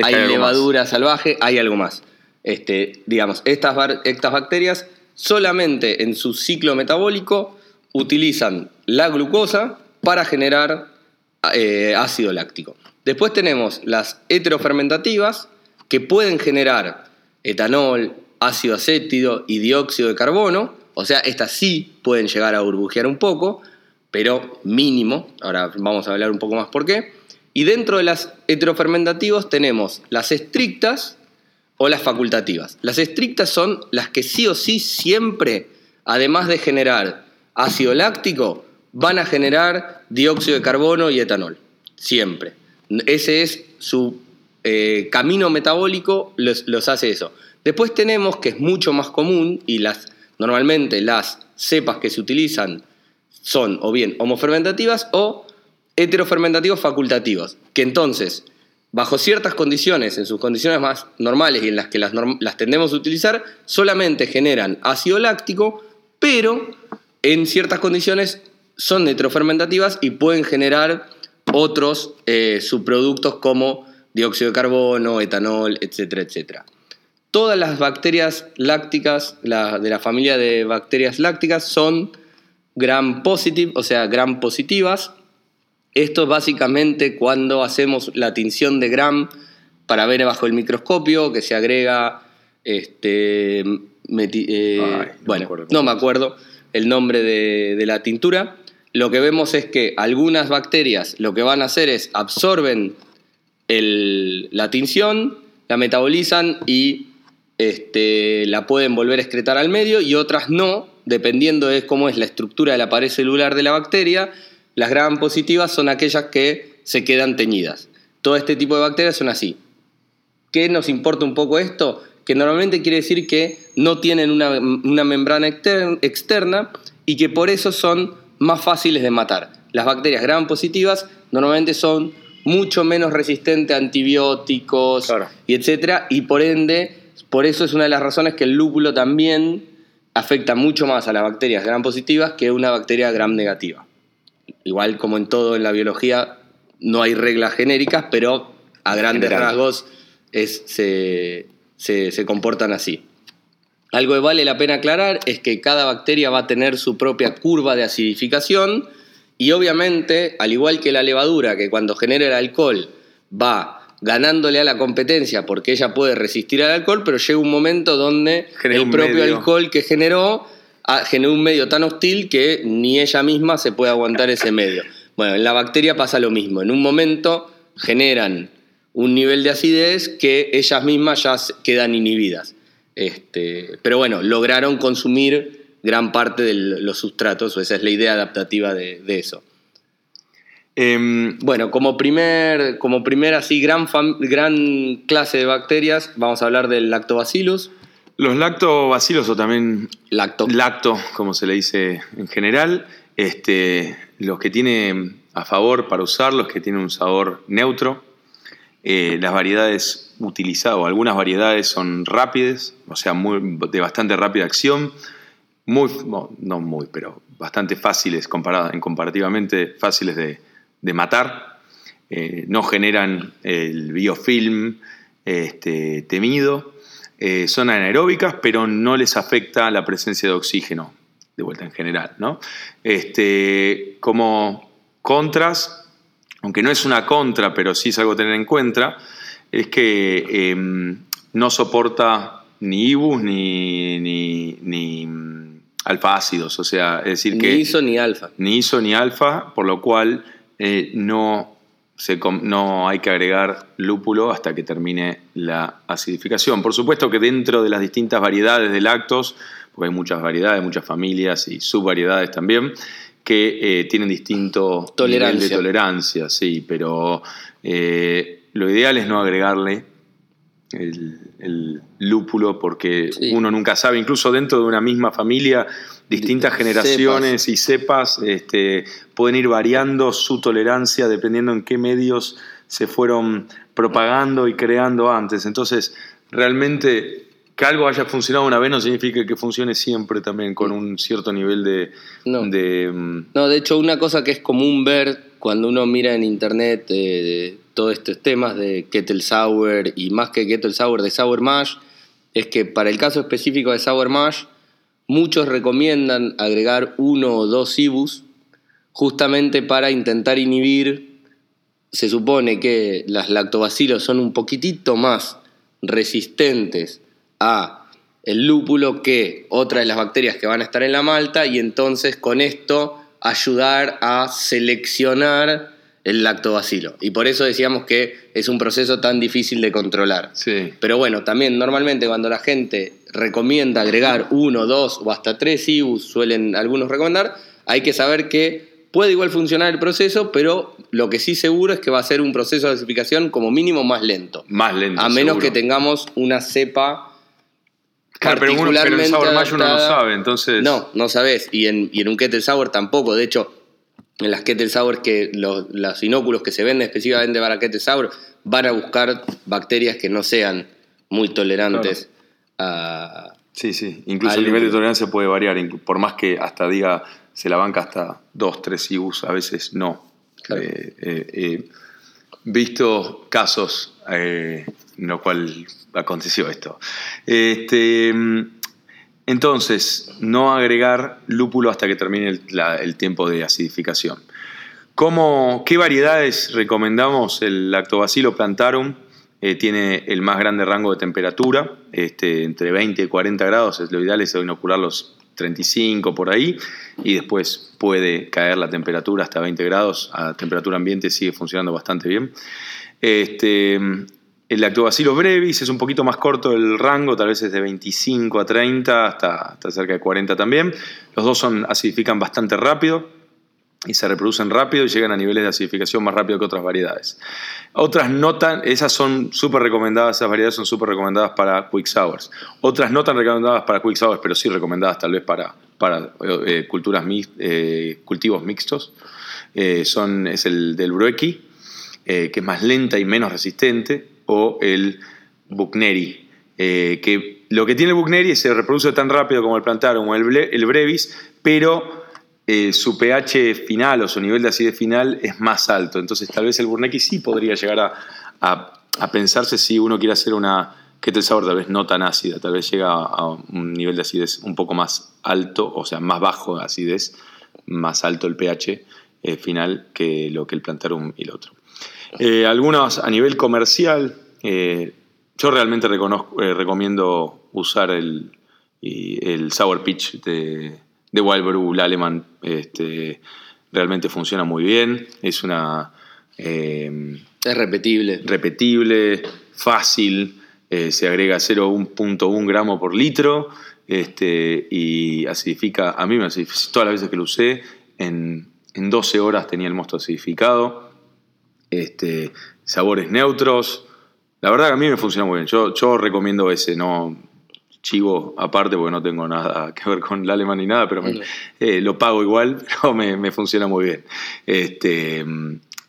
hay levadura salvaje, hay algo más. Este, digamos, estas, estas bacterias solamente en su ciclo metabólico utilizan la glucosa para generar eh, ácido láctico. Después tenemos las heterofermentativas que pueden generar etanol, ácido acétido y dióxido de carbono. O sea, estas sí pueden llegar a burbujear un poco, pero mínimo. Ahora vamos a hablar un poco más por qué. Y dentro de las heterofermentativas tenemos las estrictas o las facultativas. Las estrictas son las que sí o sí siempre, además de generar ácido láctico, van a generar dióxido de carbono y etanol. Siempre. Ese es su eh, camino metabólico, los, los hace eso. Después tenemos, que es mucho más común, y las, normalmente las cepas que se utilizan son o bien homofermentativas o heterofermentativos facultativos, que entonces, bajo ciertas condiciones, en sus condiciones más normales y en las que las, las tendemos a utilizar, solamente generan ácido láctico, pero en ciertas condiciones son heterofermentativas y pueden generar otros eh, subproductos como dióxido de carbono, etanol, etcétera, etcétera. todas las bacterias lácticas de la familia de bacterias lácticas son gram positive, o sea, gram positivas. Esto es básicamente cuando hacemos la tinción de gram para ver bajo el microscopio, que se agrega este, eh, bueno, no me acuerdo el nombre de, la tintura. Lo que vemos es que algunas bacterias lo que van a hacer es absorben la tinción, la metabolizan y este, la pueden volver a excretar al medio y otras no, dependiendo de cómo es la estructura de la pared celular de la bacteria. Las gram positivas son aquellas que se quedan teñidas. Todo este tipo de bacterias son así. ¿Qué nos importa un poco esto? Que normalmente quiere decir que no tienen una, membrana externa y que por eso son más fáciles de matar. Las bacterias gram positivas normalmente son mucho menos resistentes a antibióticos y etcétera y por ende por eso es una de las razones que el lúpulo también afecta mucho más a las bacterias gram positivas que una bacteria gram negativa. Igual como en todo en la biología no hay reglas genéricas, pero a grandes rasgos se, se comportan así. Algo que vale la pena aclarar es que cada bacteria va a tener su propia curva de acidificación y obviamente, al igual que la levadura, que cuando genera el alcohol va ganándole a la competencia porque ella puede resistir al alcohol, pero llega un momento donde el propio alcohol que generó generó un medio tan hostil que ni ella misma se puede aguantar ese medio. Bueno, en la bacteria pasa lo mismo. En un momento generan un nivel de acidez que ellas mismas ya quedan inhibidas. Este, pero bueno, lograron consumir gran parte de los sustratos, o esa es la idea adaptativa de eso. Em, bueno, como primer, como primera así gran, gran clase de bacterias, vamos a hablar del lactobacillus. Los lactobacilos o también lacto. lacto, como se le dice en general, este, los que tienen a favor para usarlos, que tienen un sabor neutro. Eh, las variedades utilizadas, o algunas variedades son rápidas, o sea, muy, de bastante rápida acción, muy, no, muy, pero bastante fáciles comparadas, en comparativamente fáciles de, de matar, eh, no generan el biofilm este, temido, eh, son anaeróbicas, pero no les afecta la presencia de oxígeno, de vuelta en general. ¿no? Este, como contras, aunque no es una contra, pero sí es algo a tener en cuenta, es que em, no soporta ni IBUs ni, ni, ni mm, alfa ácidos, o sea, es decir que... Ni ISO ni alfa. Ni ISO ni alfa, por lo cual eh, no, no hay que agregar lúpulo hasta que termine la acidificación. Por supuesto que dentro de las distintas variedades de lactos, porque hay muchas variedades, muchas familias y subvariedades también, que eh, tienen distinto nivel de tolerancia, sí, pero eh, lo ideal es no agregarle el, lúpulo porque uno nunca sabe, incluso dentro de una misma familia distintas generaciones y cepas este, pueden ir variando su tolerancia dependiendo en qué medios se fueron propagando y creando antes. Entonces, realmente que algo haya funcionado una vez no significa que funcione siempre también con un cierto nivel de... No, de, no, de hecho una cosa que es común ver cuando uno mira en internet eh, todos estos temas de Kettle Sour y más que Kettle Sour de Sour Mash, es que para el caso específico de Sour Mash, Muchos recomiendan agregar uno o dos IBUs justamente para intentar inhibir. Se supone que las lactobacilos son un poquitito más resistentes a el lúpulo que otra de las bacterias que van a estar en la malta y entonces con esto ayudar a seleccionar el lactobacilo. Y por eso decíamos que es un proceso tan difícil de controlar. Sí. Pero bueno, también normalmente cuando la gente recomienda agregar uno, dos o hasta tres IBUs, suelen algunos recomendar, hay que saber que puede igual funcionar el proceso, pero lo que sí seguro es que va a ser un proceso de acidificación como mínimo más lento. Más lento. A menos que tengamos una cepa Claro, pero, uno, pero en Sour Mash uno no sabe, entonces... No, no sabes. Y en, y en un Kettle Sour tampoco. De hecho, en las Kettle Sour que los, inóculos que se venden específicamente para Kettle Sour van a buscar bacterias que no sean muy tolerantes a... Sí, sí, incluso el nivel de tolerancia puede variar, por más que hasta diga se la banca hasta 2, 3 IBUs, a veces no. He eh, eh, visto casos eh, lo cual aconteció esto. Este, entonces, no agregar lúpulo hasta que termine el, tiempo de acidificación. ¿Cómo, ¿Qué variedades recomendamos? El Lactobacilo plantarum eh, tiene el más grande rango de temperatura, este, entre 20 y 40 grados. Lo ideal es inocularlos 35 por ahí y después puede caer la temperatura hasta 20 grados. A temperatura ambiente sigue funcionando bastante bien. Este, el lactobacillus brevis es un poquito más corto el rango, tal vez es de 25 a 30 hasta, hasta cerca de 40 también. Los dos son, acidifican bastante rápido y se reproducen rápido y llegan a niveles de acidificación más rápido que otras variedades. Otras notan, esas son súper recomendadas, esas variedades son súper recomendadas para quick sours. Otras no tan recomendadas para quick sours, pero sí recomendadas tal vez para, para eh, culturas, eh, cultivos mixtos. Eh, son, es el del Bruecky, que es más lenta y menos resistente, o el Buchneri, que lo que tiene el Buchneri es se reproduce tan rápido como el plantar o el, el Brevis, pero eh, su pH final o su nivel de acidez final es más alto. Entonces tal vez el Burnecki sí podría llegar a, pensarse si uno quiere hacer una kettle sour tal vez no tan ácida, tal vez llega a un nivel de acidez un poco más alto, o sea, más bajo de acidez, más alto el pH eh, final que lo que el plantarum y el otro. Eh, algunos a nivel comercial, yo realmente recomiendo usar el, el Sour Pitch de de Wildbrew Alemán este, realmente funciona muy bien. Es una. Eh, es repetible. Repetible, fácil. Eh, se agrega 0,1.1 gramo por litro este, y acidifica. A mí me acidifica. Todas las veces que lo usé, en, 12 horas tenía el mosto acidificado. Este, sabores neutros. La verdad que a mí me funciona muy bien. Yo, yo recomiendo ese, no, chivo aparte porque no tengo nada que ver con el alemán ni nada, pero eh, lo pago igual, pero me, funciona muy bien. Este,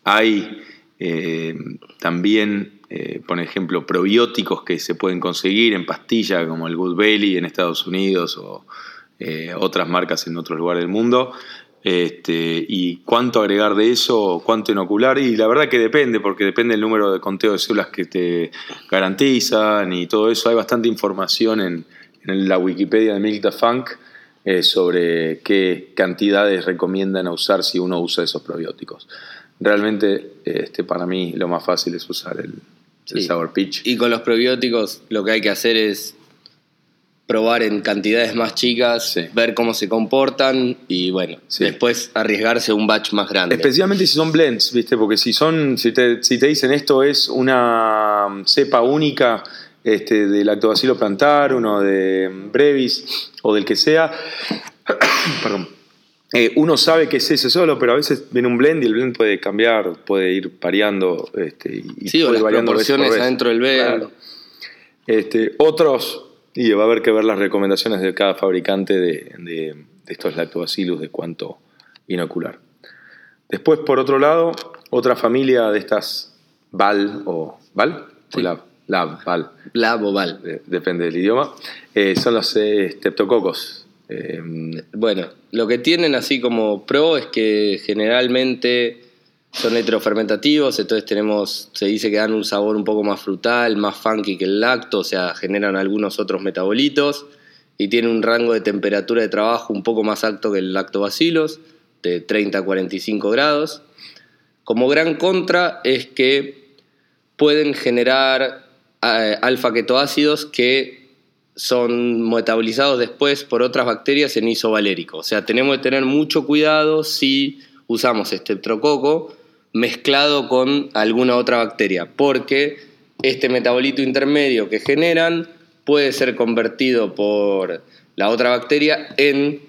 hay eh, también, eh, por ejemplo, probióticos que se pueden conseguir en pastilla, como el Good Belly en Estados Unidos o otras marcas en otros lugares del mundo. Este, y cuánto agregar de eso, cuánto inocular, y la verdad que depende, porque depende el número de conteo de células que te garantizan y todo eso. Hay bastante información en, la Wikipedia de Milk the Funk eh, sobre qué cantidades recomiendan usar si uno usa esos probióticos. Realmente, este, para mí, lo más fácil es usar el, Sour Pitch. Y con los probióticos, lo que hay que hacer es probar en cantidades más chicas, ver cómo se comportan y bueno, después arriesgarse a un batch más grande. Especialmente si son blends, ¿viste? Porque si son, si te, si te dicen esto es una cepa única este, del lactobacilo plantar, uno de brevis o del que sea, perdón. Eh, uno sabe que es ese solo, pero a veces viene un blend y el blend puede cambiar, puede ir variando. Este, y sí, o las proporciones adentro del blend. Este, otros y va a haber que ver las recomendaciones de cada fabricante de, estos lactobacillus de cuánto inocular. Después, por otro lado, otra familia de estas VAL o VAL, lab, VAL. Lab o VAL. depende del idioma. Eh, son los eh, streptococos. Eh, bueno, lo que tienen así como pro es que generalmente son heterofermentativos, entonces tenemos, se dice que dan un sabor un poco más frutal, más funky que el lacto, o sea, generan algunos otros metabolitos y tienen un rango de temperatura de trabajo un poco más alto que el lactobacillus, de 30 a 45 grados. Como gran contra es que pueden generar eh, alfa ketoácidos que son metabolizados después por otras bacterias en isovalérico. O sea, tenemos que tener mucho cuidado si usamos este trococo mezclado con alguna otra bacteria, porque este metabolito intermedio que generan puede ser convertido por la otra bacteria en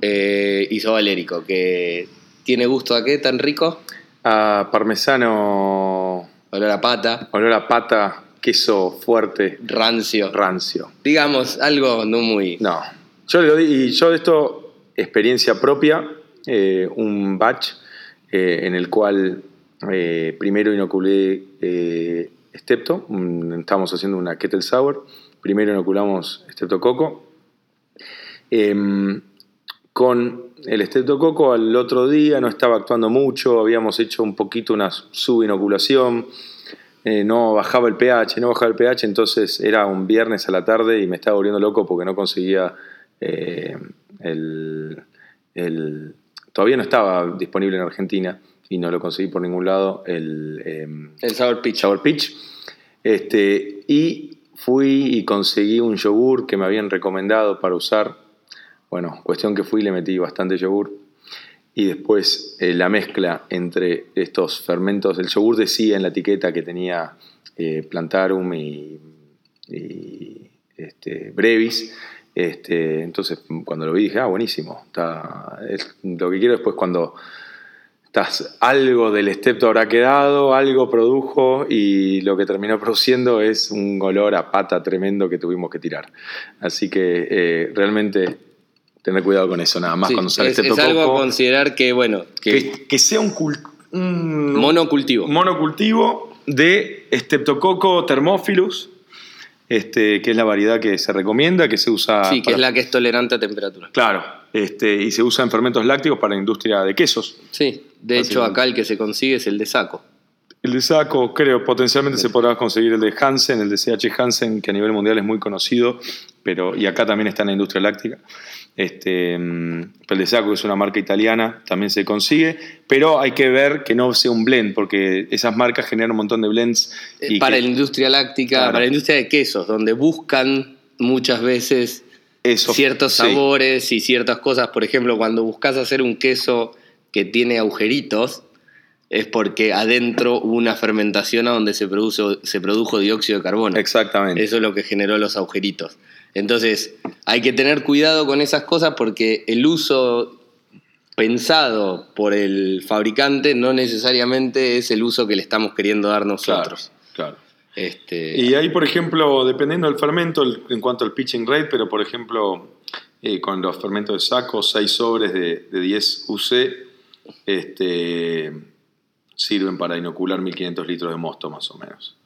eh, isovalérico, que tiene gusto a qué tan rico? A parmesano. Olor a pata. Olor a pata, queso fuerte. Rancio. Rancio. Digamos, algo no muy. No. Yo y yo de esto, experiencia propia, eh, un batch eh, en el cual eh, primero inoculé eh, estábamos haciendo una kettle sour, primero inoculamos Streptococo. Em, con el Streptococo al otro día no estaba actuando mucho, habíamos hecho un poquito una subinoculación, eh, no bajaba el pH, no bajaba el pH, entonces era un viernes a la tarde y me estaba volviendo loco porque no conseguía el, el- Todavía no estaba disponible en Argentina y no lo conseguí por ningún lado el, em, El Sour Pitch. Sour Pitch. Este, y fui y conseguí un yogur que me habían recomendado para usar. Bueno, cuestión que fui y le metí bastante yogur. Y después eh, la mezcla entre estos fermentos. El yogur decía en la etiqueta que tenía eh, plantarum y, y, este, brevis. Este, entonces, cuando lo vi, dije, ah, buenísimo. Está, es lo que quiero después cuando estás, algo del stepto habrá quedado, algo produjo y lo que terminó produciendo es un olor a pata tremendo que tuvimos que tirar. Así que eh, realmente tener cuidado con eso, nada más Sí, cuando sale es, es algo a considerar que, bueno, que, que, que sea un, un monocultivo. monocultivo de Streptococo thermophilus, este, que es la variedad que se recomienda, que se usa. sí, que para- es la que es tolerante a temperatura. Claro, este, y se usa en fermentos lácticos para la industria de quesos. Sí, de hecho acá el que se consigue es el de saco. El de Saco, creo, potencialmente se podrá conseguir el de Hansen, el de CH Hansen, que a nivel mundial es muy conocido, pero y acá también está en la industria láctica. Este, mm, el de Saco, que es una marca italiana, también se consigue, pero hay que ver que no sea un blend, porque esas marcas generan un montón de blends. Eh, y para que la industria láctica, Claro. para la industria de quesos, donde buscan muchas veces eso- ciertos sí, sabores y ciertas cosas. Por ejemplo, cuando buscas hacer un queso que tiene agujeritos, es porque adentro hubo una fermentación a donde se, produce, se produjo dióxido de carbono. Exactamente. Eso es lo que generó los agujeritos. Entonces, hay que tener cuidado con esas cosas porque el uso pensado por el fabricante no necesariamente es el uso que le estamos queriendo dar claro, nosotros. claro. Este, Y ahí, por ejemplo, dependiendo del fermento, el- en cuanto al pitching rate, pero por ejemplo, eh, con los fermentos de saco, 6 sobres de, de 10 UC este, sirven para inocular 1500 litros de mosto, más o menos.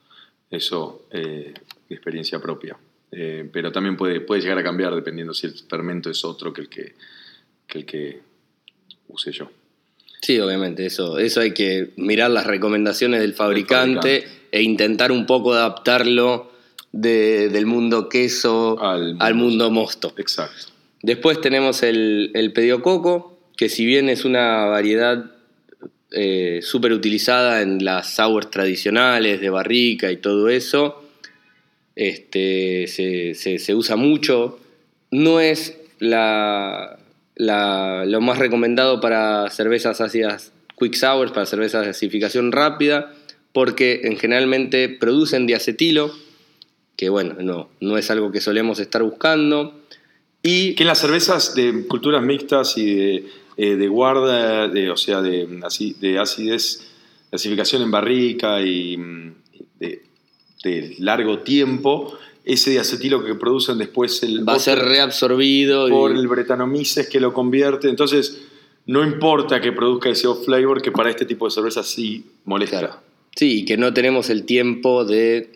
Eso, eh, experiencia propia. Eh, pero también puede, puede llegar a cambiar dependiendo si el fermento es otro que el que, que, el que use yo. Sí, obviamente, eso, eso hay que mirar las recomendaciones del fabricante, fabricante. e intentar un poco adaptarlo de- del mundo queso Al al mundo- mundo mosto. Exacto. Después tenemos el, el pediococo, que si bien es una variedad eh, súper utilizada en las sours tradicionales de barrica y todo eso, este, se, se- usa mucho. No es la, la- lo más recomendado para cervezas ácidas quick sours, para cervezas de acidificación rápida, porque en generalmente producen diacetilo, que bueno, no, no es algo que solemos estar buscando. Y Que en las cervezas de culturas mixtas y de, eh, de guarda, de, o sea, de, de acidez, de acidificación en barrica y mm, de, de largo tiempo, ese diacetilo que producen después el va a ser reabsorbido. y- por el bretanomices que lo convierte. Entonces, no importa que produzca ese off flavor, que para este tipo de cervezas sí molesta. Claro. Sí, que no tenemos el tiempo de,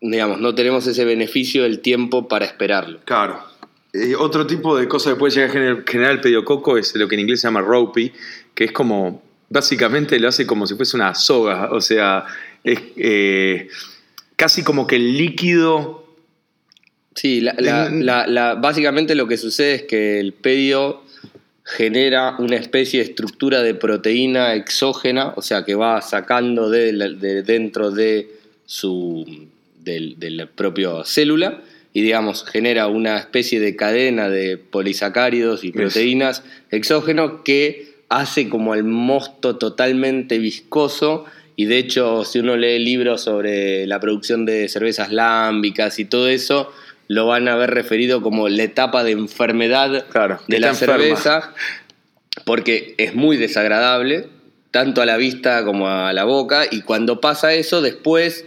digamos, no tenemos ese beneficio del tiempo para esperarlo. Claro. Eh, otro tipo de cosa que puede llegar a gener- generar el pediococo es lo que en inglés se llama ropey, que es como, básicamente lo hace como si fuese una soga, o sea, es eh, casi como que el líquido... Sí, la- la- En- la- la- básicamente lo que sucede es que el pedio genera una especie de estructura de proteína exógena, o sea que va sacando de, de dentro de su del, de la propia célula y digamos genera una especie de cadena de polisacáridos y proteínas exógenos que hace como el mosto totalmente viscoso y de hecho si uno lee libros sobre la producción de cervezas lámbicas y todo eso lo van a ver referido como la etapa de enfermedad Claro, de la enferma. cerveza porque es muy desagradable, tanto a la vista como a la boca, y cuando pasa eso, después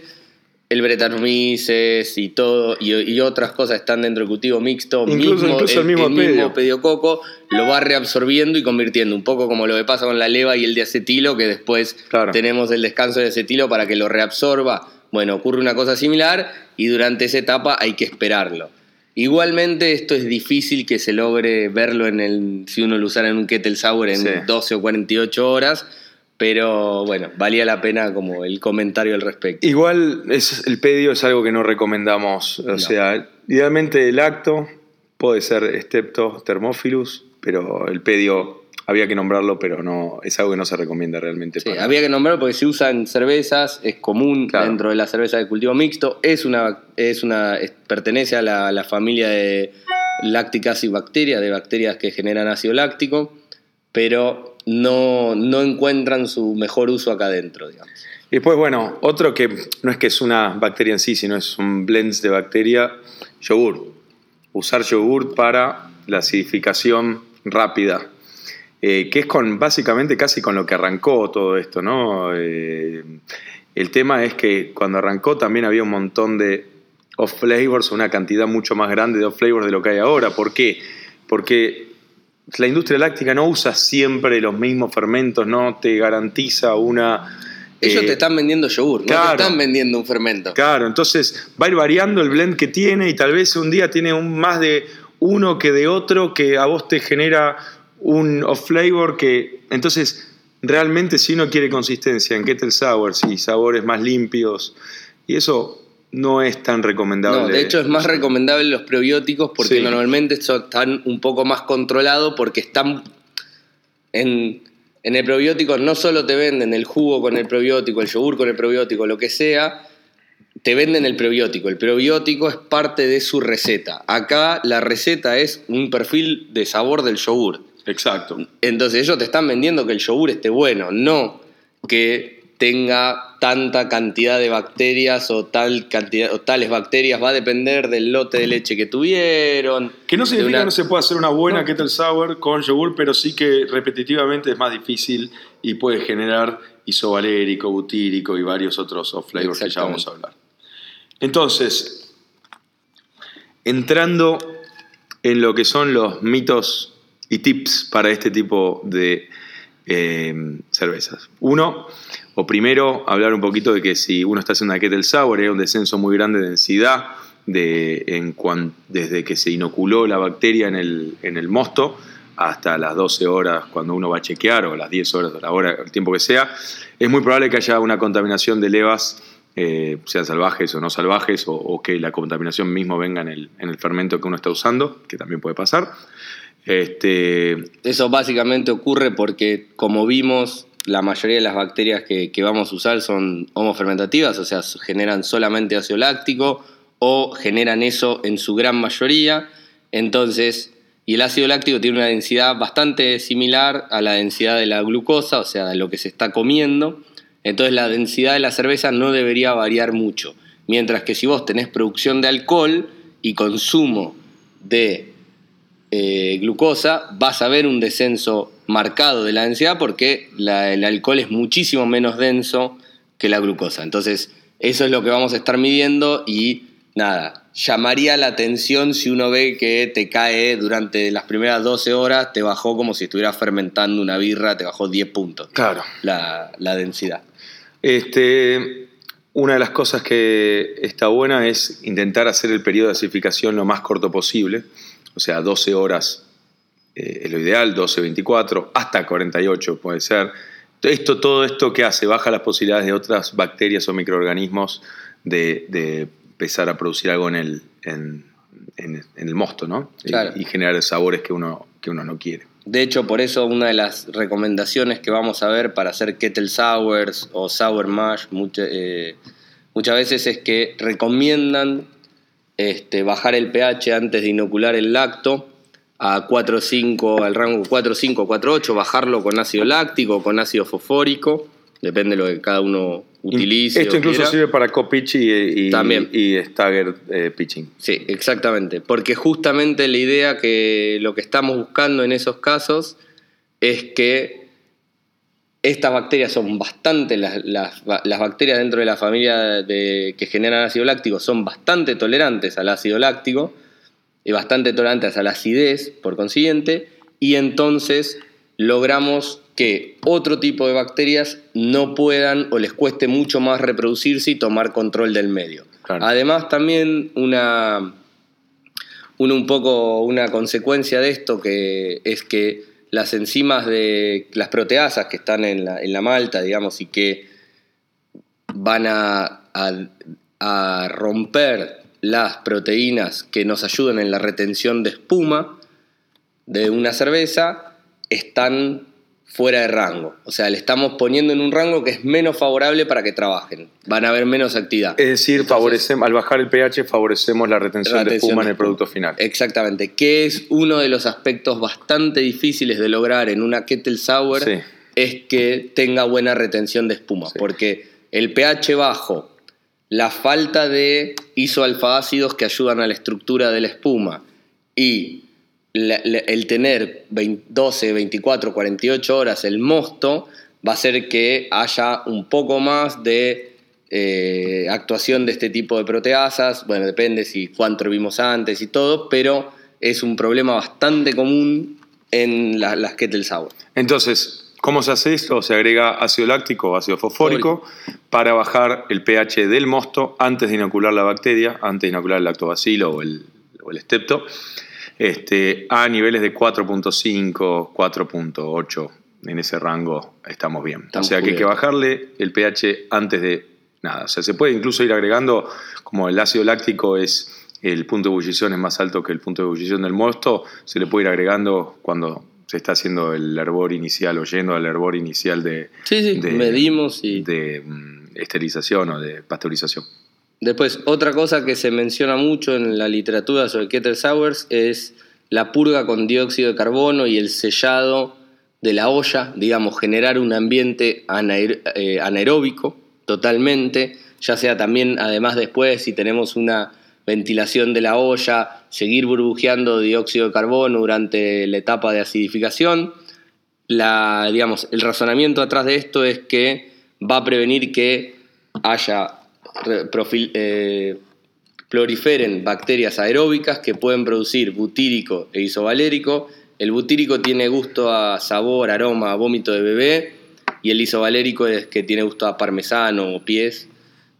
el Brettanomyces y todo, y, y otras cosas están dentro del cultivo mixto, Incluso- incluso el mismo pedio. pediococo lo va reabsorbiendo y convirtiendo, un poco como lo que pasa con la leva y el diacetilo, que después Claro. tenemos el descanso de acetilo para que lo reabsorba. Bueno, ocurre una cosa similar y durante esa etapa hay que esperarlo. Igualmente esto es difícil que se logre verlo en el si uno lo usara en un kettle sour en Sí. 12 o 48 horas Pero bueno, valía la pena como el comentario al respecto. Igual es, el pedio es algo que no recomendamos. O sea, idealmente el acto puede ser Stepto Thermophilus, pero el pedio había que nombrarlo, pero no es algo que no se recomienda realmente. Sí, había que nombrarlo porque se usa en cervezas, es común dentro de la cerveza de cultivo mixto, es una, es una pertenece a la, familia de lácticas y bacterias, de bacterias que generan ácido láctico, pero no, no encuentran su mejor uso acá adentro, digamos. Y después, bueno, otro que no es que es una bacteria en sí, sino es un blend de bacteria, yogur. Usar yogur para la acidificación rápida eh, que es con básicamente casi con lo que arrancó todo esto, ¿no? Eh, el tema es que cuando arrancó también había un montón de off flavors, una cantidad mucho más grande de off flavors de lo que hay ahora. ¿Por qué? Porque la industria láctica no usa siempre los mismos fermentos, no te garantiza una... Ellos te eh, están vendiendo yogur, no te están vendiendo un fermento. Claro, entonces va a ir variando el blend que tiene y tal vez un día tiene un, más de uno que de otro que a vos te genera un off flavor que entonces realmente si uno quiere consistencia en kettle sours y sabores más limpios y eso no es tan recomendable. No, de hecho es más recomendable los prebióticos porque normalmente están un poco más controlados porque están en, en el probiótico no solo te venden el jugo con el probiótico, el yogur con el probiótico, lo que sea, te venden el prebiótico. El prebiótico es parte de su receta. Acá la receta es un perfil de sabor del yogur. Exacto. Entonces ellos te están vendiendo que el yogur esté bueno, no que tenga tanta cantidad de bacterias o tal cantidad o tales bacterias va a depender del lote de leche que tuvieron. Que no significa que no se pueda hacer una buena kettle sour con yogur, pero sí que repetitivamente es más difícil y puede generar isovalérico, butírico y varios otros off flavors que ya vamos a hablar. Entonces, entrando en lo que son los mitos y tips para este tipo de eh, cervezas. Uno, o primero, hablar un poquito de que si uno está haciendo una kettle sour, hay un descenso muy grande de densidad de, en desde que se inoculó la bacteria en el, en el mosto hasta las 12 horas cuando uno va a chequear, o las 10 horas, o la hora, el tiempo que sea, es muy probable que haya una contaminación de levas, eh, sean salvajes o no salvajes, o, que la contaminación mismo venga en el, en el fermento que uno está usando, que también puede pasar. Este... Eso básicamente ocurre porque, como vimos, la mayoría de las bacterias que, vamos a usar son homofermentativas, o sea, generan solamente ácido láctico o generan eso en su gran mayoría. Entonces, y el ácido láctico tiene una densidad bastante similar a la densidad de la glucosa, o sea, de lo que se está comiendo. Entonces, la densidad de la cerveza no debería variar mucho. Mientras que si vos tenés producción de alcohol y consumo de eh, glucosa, vas a ver un descenso marcado de la densidad porque el alcohol es muchísimo menos denso que la glucosa. Entonces, eso es lo que vamos a estar midiendo y nada, llamaría la atención si uno ve que te cae durante las primeras 12 horas, te bajó como si estuvieras fermentando una birra, te bajó 10 puntos. Claro. La, la densidad. Este, una de las cosas que está buena es intentar hacer el periodo de acidificación lo más corto posible o sea, 12 horas eh, es lo ideal, 12, 24, hasta 48 puede ser. Esto, todo esto que hace, baja las posibilidades de otras bacterias o microorganismos de, empezar a producir algo en el, en, el mosto, ¿no? Y, generar sabores que uno, que uno no quiere. De hecho, por eso una de las recomendaciones que vamos a ver para hacer kettle sours o sour mash eh, muchas veces es que recomiendan este, bajar el pH antes de inocular el lacto a 4,5, al rango 4,5, 4,8, bajarlo con ácido láctico, con ácido fosfórico, depende de lo que cada uno utilice. Esto incluso sirve para co-pitch y, y, stagger eh, pitching. Sí, exactamente, porque justamente la idea que lo que estamos buscando en esos casos es que estas bacterias son bastante, las, bacterias dentro de la familia de, que generan ácido láctico son bastante tolerantes al ácido láctico y bastante tolerantes a la acidez, por consiguiente, y entonces logramos que otro tipo de bacterias no puedan o les cueste mucho más reproducirse y tomar control del medio. Además, también una, un poco una consecuencia de esto que es que las enzimas de las proteasas que están en la, en la malta, digamos, y que van a, a, romper las proteínas que nos ayudan en la retención de espuma de una cerveza, están fuera de rango. O sea, le estamos poniendo en un rango que es menos favorable para que trabajen. Van a haber menos actividad. Es decir, favorecemos, al bajar el pH favorecemos la retención, de espuma en el producto final. Exactamente, que es uno de los aspectos bastante difíciles de lograr en una kettle sour, es que tenga buena retención de espuma, porque el pH bajo, la falta de isoalfa-ácidos que ayudan a la estructura de la espuma y el tener 12, 24, 48 horas el mosto va a hacer que haya un poco más de eh, actuación de este tipo de proteasas. Bueno, depende si cuánto vimos antes y todo, pero es un problema bastante común en las kettle sour. Entonces, ¿cómo se hace esto? Se agrega ácido láctico o ácido fosfórico para bajar el pH del mosto antes de inocular la bacteria, antes de inocular el lactobacilo o el, o el estepto este, a niveles de 4.5, 4.8. En ese rango estamos bien. o sea que hay que bajarle el pH antes de nada. O sea, se puede incluso ir agregando, como el ácido láctico es el punto de ebullición es más alto que el punto de ebullición del mosto, se le puede ir agregando cuando se está haciendo el hervor inicial o yendo al hervor inicial de, sí, sí, medimos y... de mm, esterilización o de pasteurización. Después, otra cosa que se menciona mucho en la literatura sobre Kettle Sours es la purga con dióxido de carbono y el sellado de la olla, digamos, generar un ambiente eh, anaeróbico totalmente, ya sea también, además después, si tenemos una ventilación de la olla, seguir burbujeando dióxido de carbono durante la etapa de acidificación. El razonamiento atrás de esto es que va a prevenir que haya eh, proliferen bacterias aeróbicas que pueden producir butírico e isovalérico. El butírico tiene gusto a sabor, aroma, vómito de bebé y el isovalérico es que tiene gusto a parmesano o pies.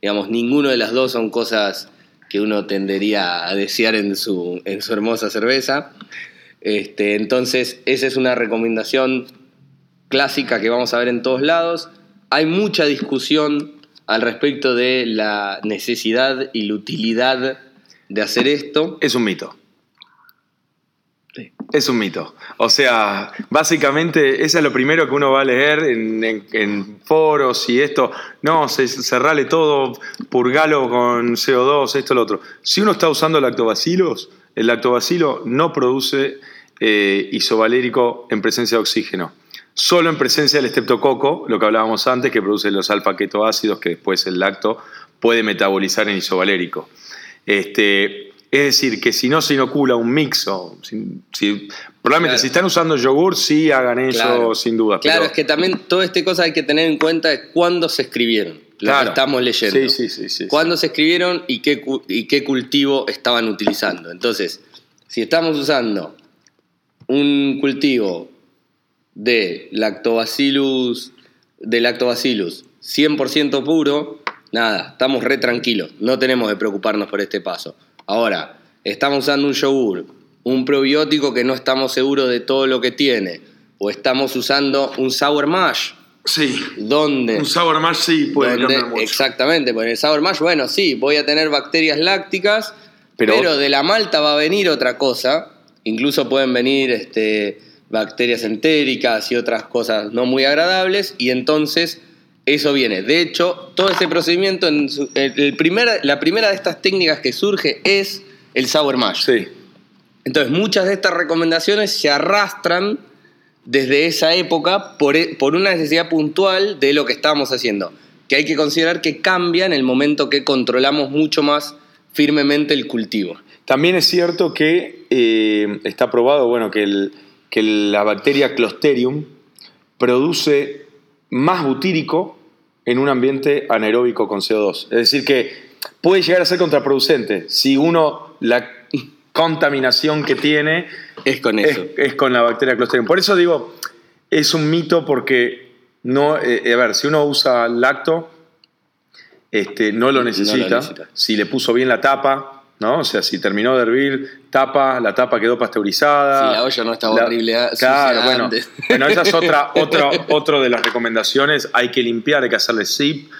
Digamos, ninguno de las dos son cosas que uno tendería a desear en su, en su hermosa cerveza. Este, entonces, esa es una recomendación clásica que vamos a ver en todos lados. Hay mucha discusión al respecto de la necesidad y la utilidad de hacer esto. Es un mito. Es un mito. O sea, básicamente, eso es lo primero que uno va a leer en, foros y esto. No, cerrale todo, purgalo con CO2, esto, lo otro. Si uno está usando lactobacilos, el lactobacilo no produce eh, isovalérico en presencia de oxígeno solo en presencia del estreptococo, lo que hablábamos antes, que produce los alfa-ketoácidos que después el lacto puede metabolizar en isovalérico. Este, es decir, que si no se inocula un mixo, si, probablemente si están usando yogur, sí hagan eso sin duda. Claro, es que también toda esta cosa hay que tener en cuenta de cuándo se escribieron, lo que estamos leyendo. Sí, sí, sí, sí cuándo se escribieron y qué, y qué cultivo estaban utilizando. Entonces, si estamos usando un cultivo de lactobacillus, de lactobacillus 100% puro, nada, estamos re tranquilos, no tenemos que preocuparnos por este paso. Ahora, estamos usando un yogur, un probiótico que no estamos seguros de todo lo que tiene, o estamos usando un sour mash. Sí. ¿Dónde? Un sour mash sí puede mucho. Exactamente, porque en el sour mash, bueno, sí, voy a tener bacterias lácticas, pero, pero de la malta va a venir otra cosa. Incluso pueden venir este, bacterias entéricas y otras cosas no muy agradables, y entonces eso viene. De hecho, todo ese procedimiento, en el la primera de estas técnicas que surge es el sour mash. Sí. Entonces, muchas de estas recomendaciones se arrastran desde esa época por, por una necesidad puntual de lo que estábamos haciendo, que hay que considerar que cambia en el momento que controlamos mucho más firmemente el cultivo. También es cierto que eh, está probado, bueno, que el, que la bacteria Clostridium produce más butírico en un ambiente anaeróbico con CO2. Es decir, que puede llegar a ser contraproducente si uno la contaminación que tiene es con eso. Es, con la bacteria Clostridium. Por eso digo, es un mito porque no, eh, a ver, si uno usa lacto, este, no, lo necesita. Si le puso bien la tapa, ¿no? O sea, si terminó de hervir, tapa, la tapa quedó pasteurizada. Sí, la olla no estaba La- horrible. ah, Claro, bueno, antes. bueno, esa es otra, otra, otro de las recomendaciones. Hay que limpiar, hay que hacerle zip,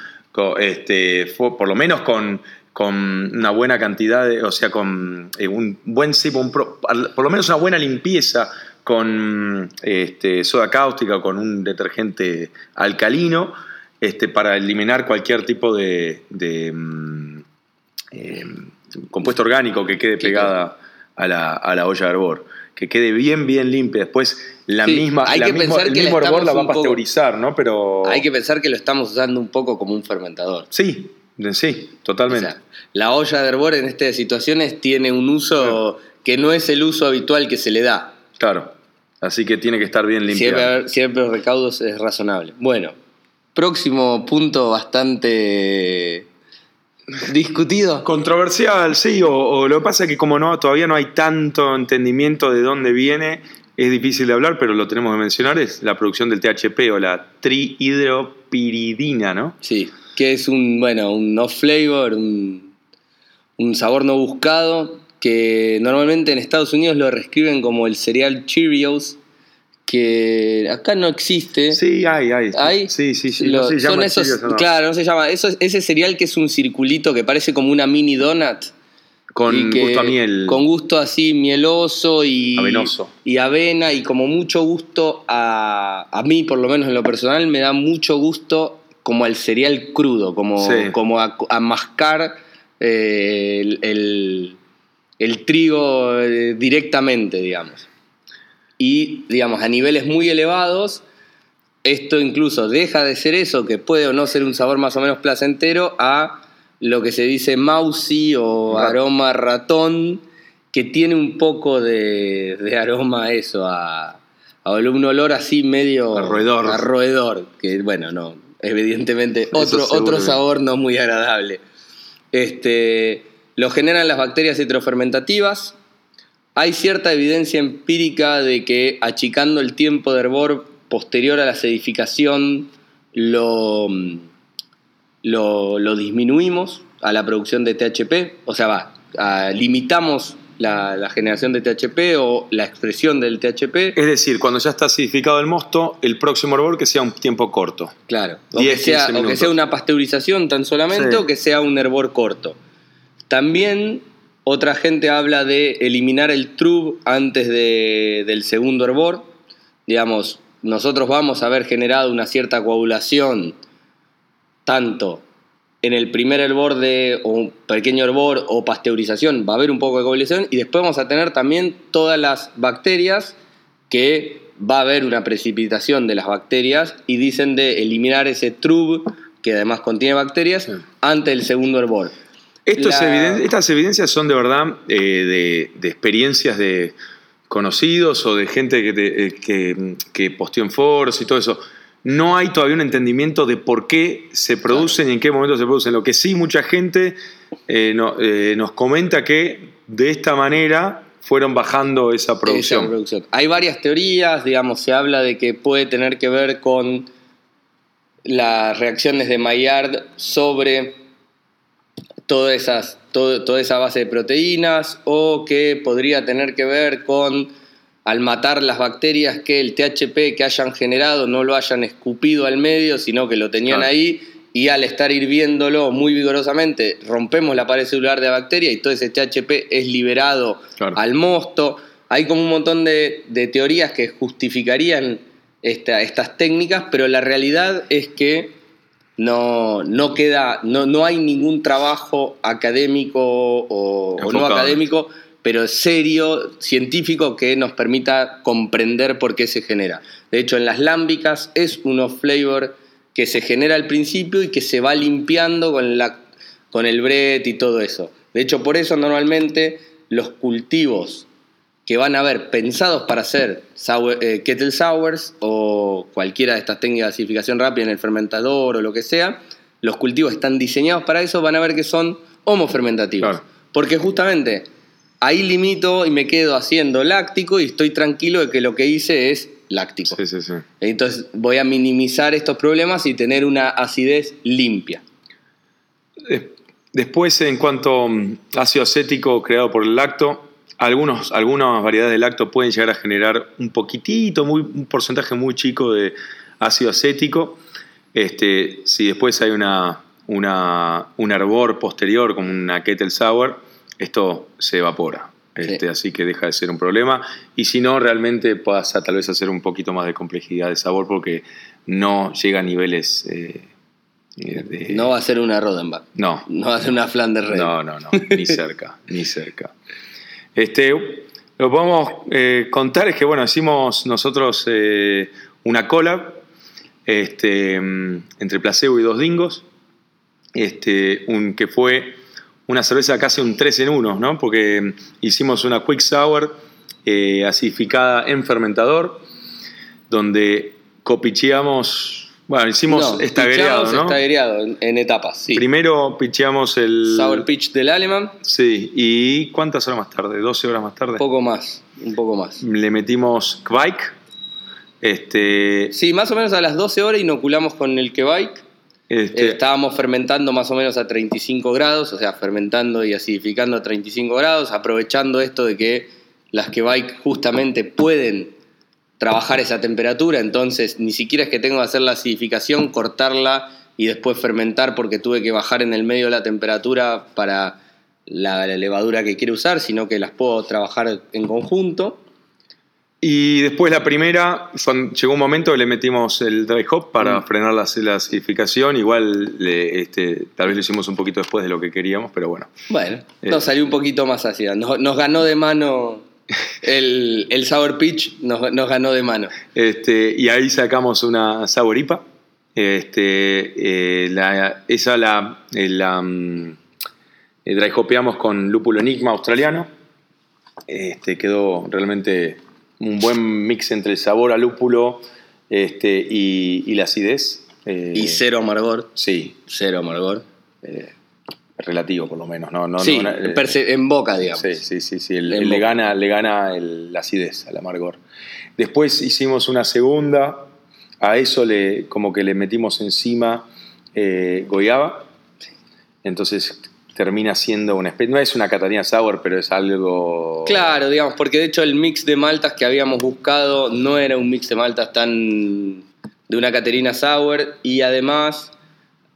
este, por lo menos con, con una buena cantidad, de, o sea, con eh, un buen zip, un pro- por lo menos una buena limpieza con este, soda cáustica o con un detergente alcalino este, para eliminar cualquier tipo de, de, mm, eh, compuesto orgánico que quede pegada a la, a la olla de hervor. Que quede bien, bien limpia. Después la Sí, misma, hay la que misma- pensar el que la mismo hervor la va a poco- pasteurizar, ¿no? Pero. Hay que pensar que lo estamos usando un poco como un fermentador. Sí, sí, O totalmente. sea, la olla de hervor en estas situaciones tiene un uso que no es el uso habitual que se le da. claro. Así que tiene que estar bien limpia. Siempre, siempre los recaudos es razonable. Bueno, próximo punto bastante discutido. Controversial, sí, o, o lo que pasa es que como no, todavía no hay tanto entendimiento de dónde viene, es difícil de hablar, pero lo tenemos que mencionar, es la producción del THP o la trihidropiridina, ¿no? Sí, que es un, bueno, un off flavor, un, un sabor no buscado, que normalmente en Estados Unidos lo reescriben como el cereal Cheerios, que acá no existe. Sí, hay, hay. ¿Hay? Sí, sí, sí. Lo- no se son llama esos, Cheerios, no. Claro, no se llama. Eso, es- ese cereal que es un circulito que parece como una mini donut. Con que- gusto a miel. Con gusto así mieloso y. Avenoso. Y avena y como mucho gusto a. A mí, por lo menos en lo personal, me da mucho gusto como al cereal crudo, como, Sí. como a, a mascar eh, el, el- el trigo eh, directamente, digamos. Y, digamos, a niveles muy elevados, esto incluso deja de ser eso, que puede o no ser un sabor más o menos placentero, a lo que se dice mousy o Rat- aroma ratón, que tiene un poco de, de aroma a eso, a, a un olor así medio... A roedor. a roedor, que bueno, no, evidentemente otro, otro sabor no muy agradable. Este, lo generan las bacterias heterofermentativas. Hay cierta evidencia empírica de que achicando el tiempo de hervor posterior a la sedificación lo, lo, lo disminuimos a la producción de THP. O sea, va, a- limitamos la, la generación de THP o la expresión del THP. Es decir, cuando ya está acidificado el mosto, el próximo hervor que sea un tiempo corto. Claro. O, 10, que sea, 15 o que sea una pasteurización tan solamente Sí. o que sea un hervor corto. También otra gente habla de eliminar el trub antes de- del segundo hervor. Digamos, nosotros vamos a haber generado una cierta coagulación tanto en el primer hervor de o un pequeño hervor o pasteurización, va a haber un poco de coagulación y después vamos a tener también todas las bacterias que va a haber una precipitación de las bacterias y dicen de eliminar ese trub que además contiene bacterias Sí. antes del segundo hervor. La- eviden- estas evidencias son de verdad eh, de, de experiencias de conocidos o de gente que, te- eh, que, que posteó en foros y todo eso. No hay todavía un entendimiento de por qué se producen y en qué momento se producen. Lo que sí mucha gente eh, no- eh, nos comenta que de esta manera fueron bajando esa producción. Esa producción. Hay varias teorías, digamos, se habla de que puede tener que ver con las reacciones de Maillard sobre todas esas, todo- toda esa base de proteínas o que podría tener que ver con al matar las bacterias que el THP que hayan generado no lo hayan escupido al medio, sino que lo tenían Claro. ahí y al estar hirviéndolo muy vigorosamente rompemos la pared celular de la bacteria y todo ese THP es liberado Claro. al mosto. Hay como un montón de, de teorías que justificarían esta- estas técnicas, pero la realidad es que no, no queda, no, no hay ningún trabajo académico o, o no académico, pero serio, científico, que nos permita comprender por qué se genera. De hecho, en las lámbicas es un off flavor que se genera al principio y que se va limpiando con, la, con el bret y todo eso. De hecho, por eso normalmente los cultivos que van a haber pensados para hacer sour- eh, kettle sours o cualquiera de estas técnicas de acidificación rápida en el fermentador o lo que sea, los cultivos están diseñados para eso, van a ver que son homofermentativos. Claro. Porque justamente ahí limito y me quedo haciendo láctico y estoy tranquilo de que lo que hice es láctico. Sí, sí, sí. Entonces voy a minimizar estos problemas y tener una acidez limpia. Eh, Después, en cuanto a ácido acético creado por el lacto, algunos, algunas variedades de lacto pueden llegar a generar un poquitito, muy, un porcentaje muy chico de ácido acético. Este, si después hay una, una, un hervor posterior, como una kettle sour, esto se evapora. Este, Así que deja de ser un problema. Y si no, realmente pasa tal vez a ser un poquito más de complejidad de sabor porque no llega a niveles. Eh, eh, no va a ser una Rodenbach. No. No va a ser una Flanders Red. No, no, no. Ni cerca, ni cerca. Este, lo que podemos eh, contar es que, bueno, hicimos nosotros una collab este, entre Placebo y Dos Dingos, este, un, que fue una cerveza casi un 3 en 1, ¿no? porque hicimos una Quick Sour eh, acidificada en fermentador, donde copicheamos bueno, hicimos estaguereado, ¿no? Estaguereado en, etapas, sí. Primero picheamos el... Sour Pitch del Alemán. Sí, ¿y cuántas horas más tarde? ¿12 horas más tarde? Un poco más, un poco más. Le metimos Kvike. Este... Sí, más o menos a las 12 horas inoculamos con el Kvike. Este... estábamos fermentando más o menos a 35 grados, o sea, fermentando y acidificando a 35 grados, aprovechando esto de que las Kvike justamente pueden trabajar esa temperatura, entonces ni siquiera es que tengo que hacer la acidificación, cortarla y después fermentar porque tuve que bajar en el medio la temperatura para la, levadura que quiero usar, sino que las puedo trabajar en conjunto. Y después la primera, llegó un momento que le metimos el dry hop para mm. frenar la, acidificación. Igual este, tal vez lo hicimos un poquito después de lo que queríamos, pero bueno. Bueno, eh. nos salió un poquito más ácida. nos ganó de mano el, el Sour Pitch nos, ganó de mano. Este, y ahí sacamos una Sour IPA. Este, eh, esa la, eh, la eh, dry hopeamos con lúpulo enigma australiano. Este, quedó realmente un buen mix entre el sabor a lúpulo este, y, la acidez. y cero amargor. Sí. Cero amargor relativo por lo menos, ¿no? no, sí, en boca, digamos. Sí, sí, sí, sí. le, gana, le gana la acidez al amargor. Después hicimos una segunda, a eso le, como que le metimos encima eh, goyaba, entonces termina siendo una especie, no es una Catarina Sour, pero es algo... Claro, digamos, porque de hecho el mix de maltas que habíamos buscado no era un mix de maltas tan de una Caterina Sour y además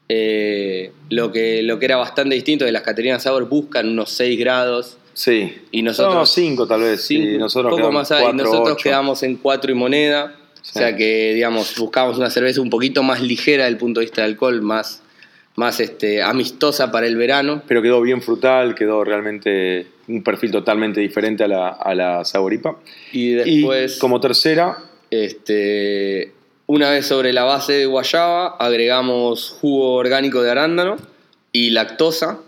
eh, lo, que, lo que era bastante distinto de las Caterinas Sauer buscan unos 6 grados. Sí. Y nosotros. 5 tal vez. y nosotros poco más y nosotros quedamos en 4 y moneda. O sea que, digamos, buscamos una cerveza un poquito más ligera desde el punto de vista del alcohol, más, más este, amistosa para el verano. Pero quedó bien frutal, quedó realmente un perfil totalmente diferente a la, a la Saboripa. Y después. como tercera. Este, una vez sobre la base de guayaba, agregamos jugo orgánico de arándano y lactosa,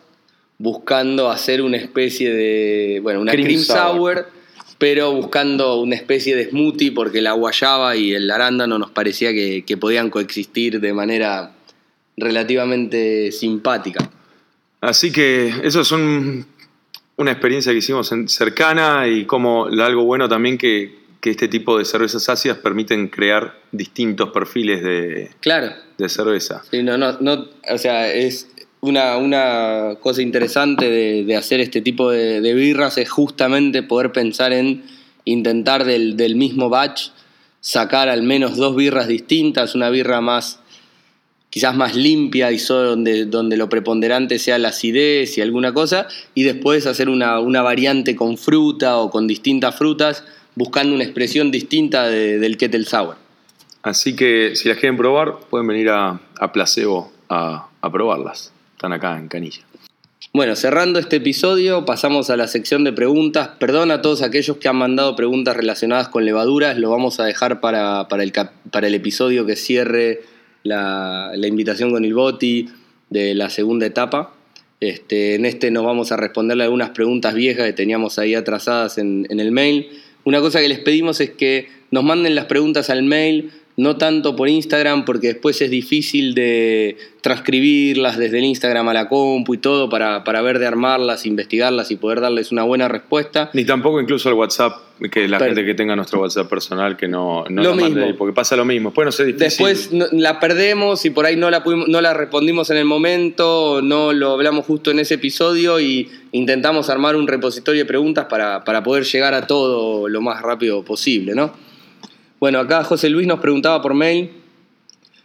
buscando hacer una especie de, bueno, una cream, sour. pero buscando una especie de smoothie porque la guayaba y el arándano nos parecía que, podían coexistir de manera relativamente simpática. Así que eso es una experiencia que hicimos cercana y como algo bueno también que, que este tipo de cervezas ácidas permiten crear distintos perfiles de, claro. de cerveza. Sí, no, no, no, o sea, es una, una cosa interesante de, hacer este tipo de, birras es justamente poder pensar en intentar del, del, mismo batch sacar al menos dos birras distintas, una birra más quizás más limpia y solo donde, donde lo preponderante sea la acidez y alguna cosa, y después hacer una, una variante con fruta o con distintas frutas buscando una expresión distinta del Kettle Sour. Así que si las quieren probar, pueden venir a, Placebo a, probarlas. Están acá en Canilla. Bueno, cerrando este episodio, pasamos a la sección de preguntas. Perdón a todos aquellos que han mandado preguntas relacionadas con levaduras, lo vamos a dejar para, el, para el, episodio que cierre la, invitación con el Boti de la segunda etapa. Este, en este nos vamos a responderle algunas preguntas viejas que teníamos ahí atrasadas en, en el mail. Una cosa que les pedimos es que nos manden las preguntas al mail, no tanto por Instagram, porque después es difícil de transcribirlas desde el Instagram a la compu y todo para, para ver de armarlas, investigarlas y poder darles una buena respuesta. Ni tampoco incluso al WhatsApp, que la gente que tenga nuestro WhatsApp personal que no, no Lo la mande mismo. porque pasa lo mismo. Después no sé difícil. Después no- la perdemos y por ahí no la, pudimos- no la respondimos en el momento, no lo hablamos justo en ese episodio y intentamos armar un repositorio de preguntas para, para poder llegar a todo lo más rápido posible, ¿no? Bueno, acá José Luis nos preguntaba por mail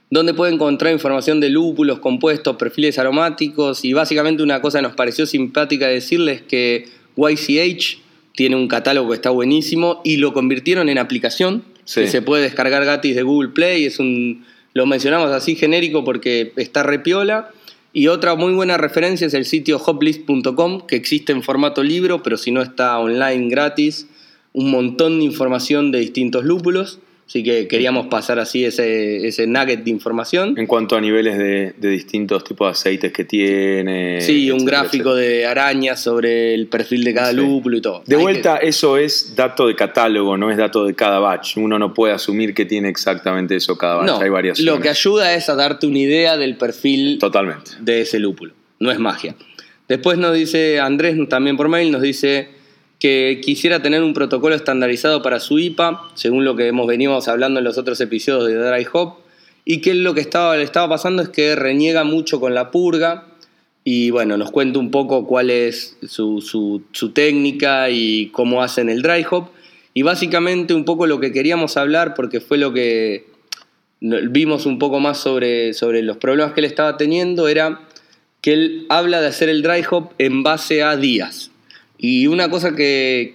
dónde puede encontrar información de lúpulos, compuestos, perfiles aromáticos y básicamente una cosa que nos pareció simpática decirles que YCH tiene un catálogo que está buenísimo y lo convirtieron en aplicación Sí. que se puede descargar gratis de Google Play, es un lo mencionamos así genérico porque está repiola y otra muy buena referencia es el sitio hoplist.com que existe en formato libro, pero si no está online gratis, un montón de información de distintos lúpulos. Así que queríamos pasar así ese, ese nugget de información. En cuanto a niveles de, de distintos tipos de aceites que tiene. Sí, un etcétera, gráfico etcétera. de arañas sobre el perfil de cada Sí. lúpulo y todo. De Hay vuelta, eso es dato de catálogo, no es dato de cada batch. Uno no puede asumir que tiene exactamente eso cada batch. no, Hay variaciones. lo que ayuda es a darte una idea del perfil Totalmente. de ese lúpulo. No es magia. Después nos dice Andrés, también por mail, nos dice que quisiera tener un protocolo estandarizado para su IPA, según lo que hemos venido hablando en los otros episodios de Dry Hop, y que lo que estaba, le estaba pasando es que reniega mucho con la purga, y bueno, nos cuenta un poco cuál es su, su- su técnica y cómo hacen el Dry Hop, y básicamente un poco lo que queríamos hablar, porque fue lo que vimos un poco más sobre, sobre los problemas que él estaba teniendo, era que él habla de hacer el dry hop en base a días. Y una cosa que,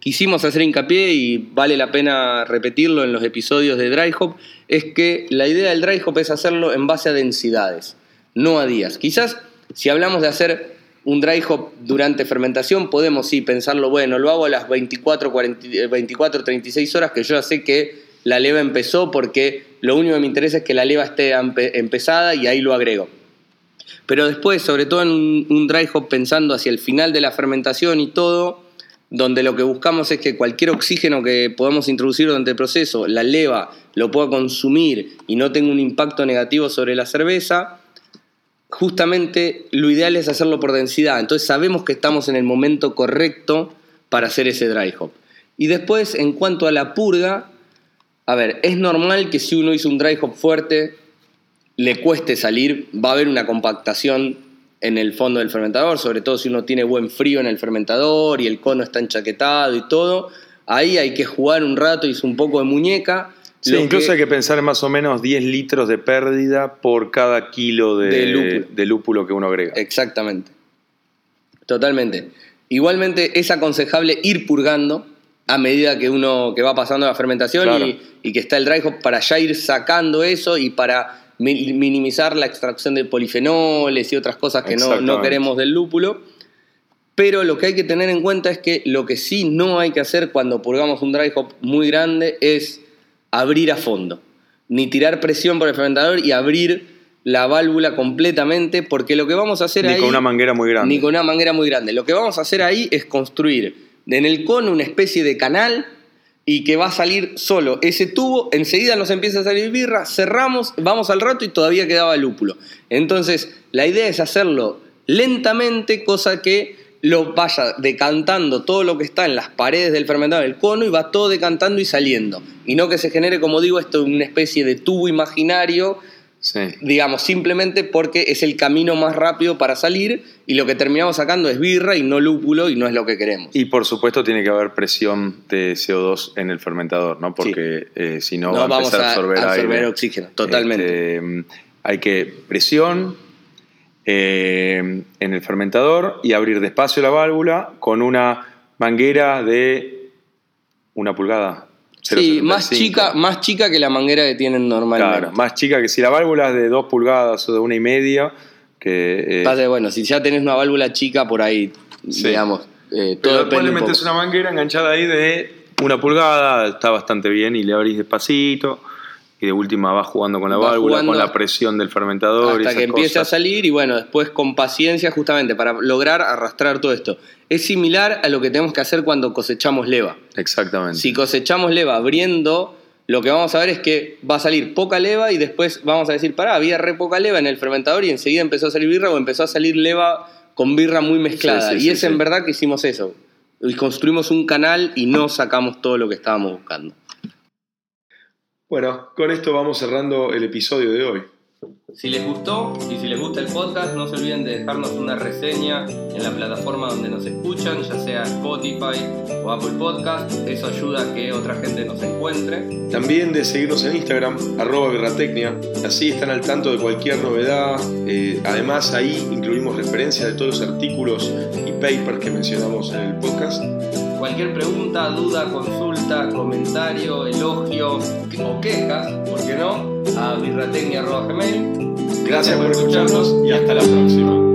quisimos hacer hincapié y vale la pena repetirlo en los episodios de dry hop, es que la idea del dry hop es hacerlo en base a densidades, no a días. Quizás si hablamos de hacer un dry hop durante fermentación, podemos sí pensarlo, bueno, lo hago a las 24, 40, eh, 24 36 horas, que yo ya sé que la leva empezó porque lo único que me interesa es que la leva esté empe- empezada y ahí lo agrego. Pero después, sobre todo en un, un dry hop pensando hacia el final de la fermentación y todo, donde lo que buscamos es que cualquier oxígeno que podamos introducir durante el proceso, la leva lo pueda consumir y no tenga un impacto negativo sobre la cerveza, justamente lo ideal es hacerlo por densidad. Entonces sabemos que estamos en el momento correcto para hacer ese dry hop. Y después, en cuanto a la purga, a ver, es normal que si uno hizo un dry hop fuerte, le cueste salir, va a haber una compactación en el fondo del fermentador, sobre todo si uno tiene buen frío en el fermentador y el cono está enchaquetado y todo. Ahí hay que jugar un rato y es un poco de muñeca. Sí, incluso que- hay que pensar en más o menos 10 litros de pérdida por cada kilo de, De lúpulo. de lúpulo que uno agrega. Exactamente. Totalmente. Igualmente es aconsejable ir purgando a medida que uno que va pasando la fermentación Claro. y, y que está el dry hop para ya ir sacando eso y para minimizar la extracción de polifenoles y otras cosas que no, no queremos del lúpulo. Pero lo que hay que tener en cuenta es que lo que sí no hay que hacer cuando purgamos un dry hop muy grande es abrir a fondo. Ni tirar presión por el fermentador y abrir la válvula completamente, porque lo que vamos a hacer Ni ahí. con una manguera muy grande. Ni con una manguera muy grande. Lo que vamos a hacer ahí es construir en el cono una especie de canal y que va a salir solo ese tubo, enseguida nos empieza a salir birra, cerramos, vamos al rato y todavía quedaba lúpulo. Entonces, la idea es hacerlo lentamente, cosa que lo vaya decantando todo lo que está en las paredes del fermentador del cono y va todo decantando y saliendo. Y no que se genere, como digo, esto una especie de tubo imaginario Sí. digamos, simplemente porque es el camino más rápido para salir y lo que terminamos sacando es birra y no lúpulo y no es lo que queremos. Y por supuesto tiene que haber presión de CO2 en el fermentador, ¿no? Porque eh, si no, no va a vamos empezar a a absorber, absorber aire. oxígeno, totalmente. Este, hay que presión eh, en el fermentador y abrir despacio la válvula con una manguera de una pulgada. Sí, más 0,75. chica, más chica que la manguera que tienen normalmente. Claro, más chica que si la válvula es de dos pulgadas o de una y media, que eh, bueno, si ya tenés una válvula chica por ahí, Sí. digamos, eh, Pero todo después depende le metes una manguera enganchada ahí de una pulgada, está bastante bien, y le abrís despacito, y de última vas jugando con la válvula, con la presión del fermentador. y hasta esas que empiece a salir y bueno, después con paciencia justamente para lograr arrastrar todo esto. Es similar a lo que tenemos que hacer cuando cosechamos leva. Exactamente. Si cosechamos leva abriendo lo que vamos a ver es que va a salir poca leva y después vamos a decir, pará, había re poca leva en el fermentador y enseguida empezó a salir birra o empezó a salir leva con birra muy mezclada. Sí, sí, y sí, es en verdad que hicimos eso. Y construimos un canal y no sacamos todo lo que estábamos buscando. Bueno, con esto vamos cerrando el episodio de hoy. Si les gustó y si les gusta el podcast, no se olviden de dejarnos una reseña en la plataforma donde nos escuchan, ya sea Spotify o Apple Podcast. Eso ayuda a que otra gente nos encuentre. También de seguirnos en Instagram, arroba birratecnia. Así están al tanto de cualquier novedad. Eh, además, ahí incluimos referencias de todos los artículos y papers que mencionamos en el podcast. Cualquier pregunta, duda, consulta, comentario, elogio o quejas, ¿por qué no? A birratecnia.gmail. Gracias por escucharnos y hasta la próxima.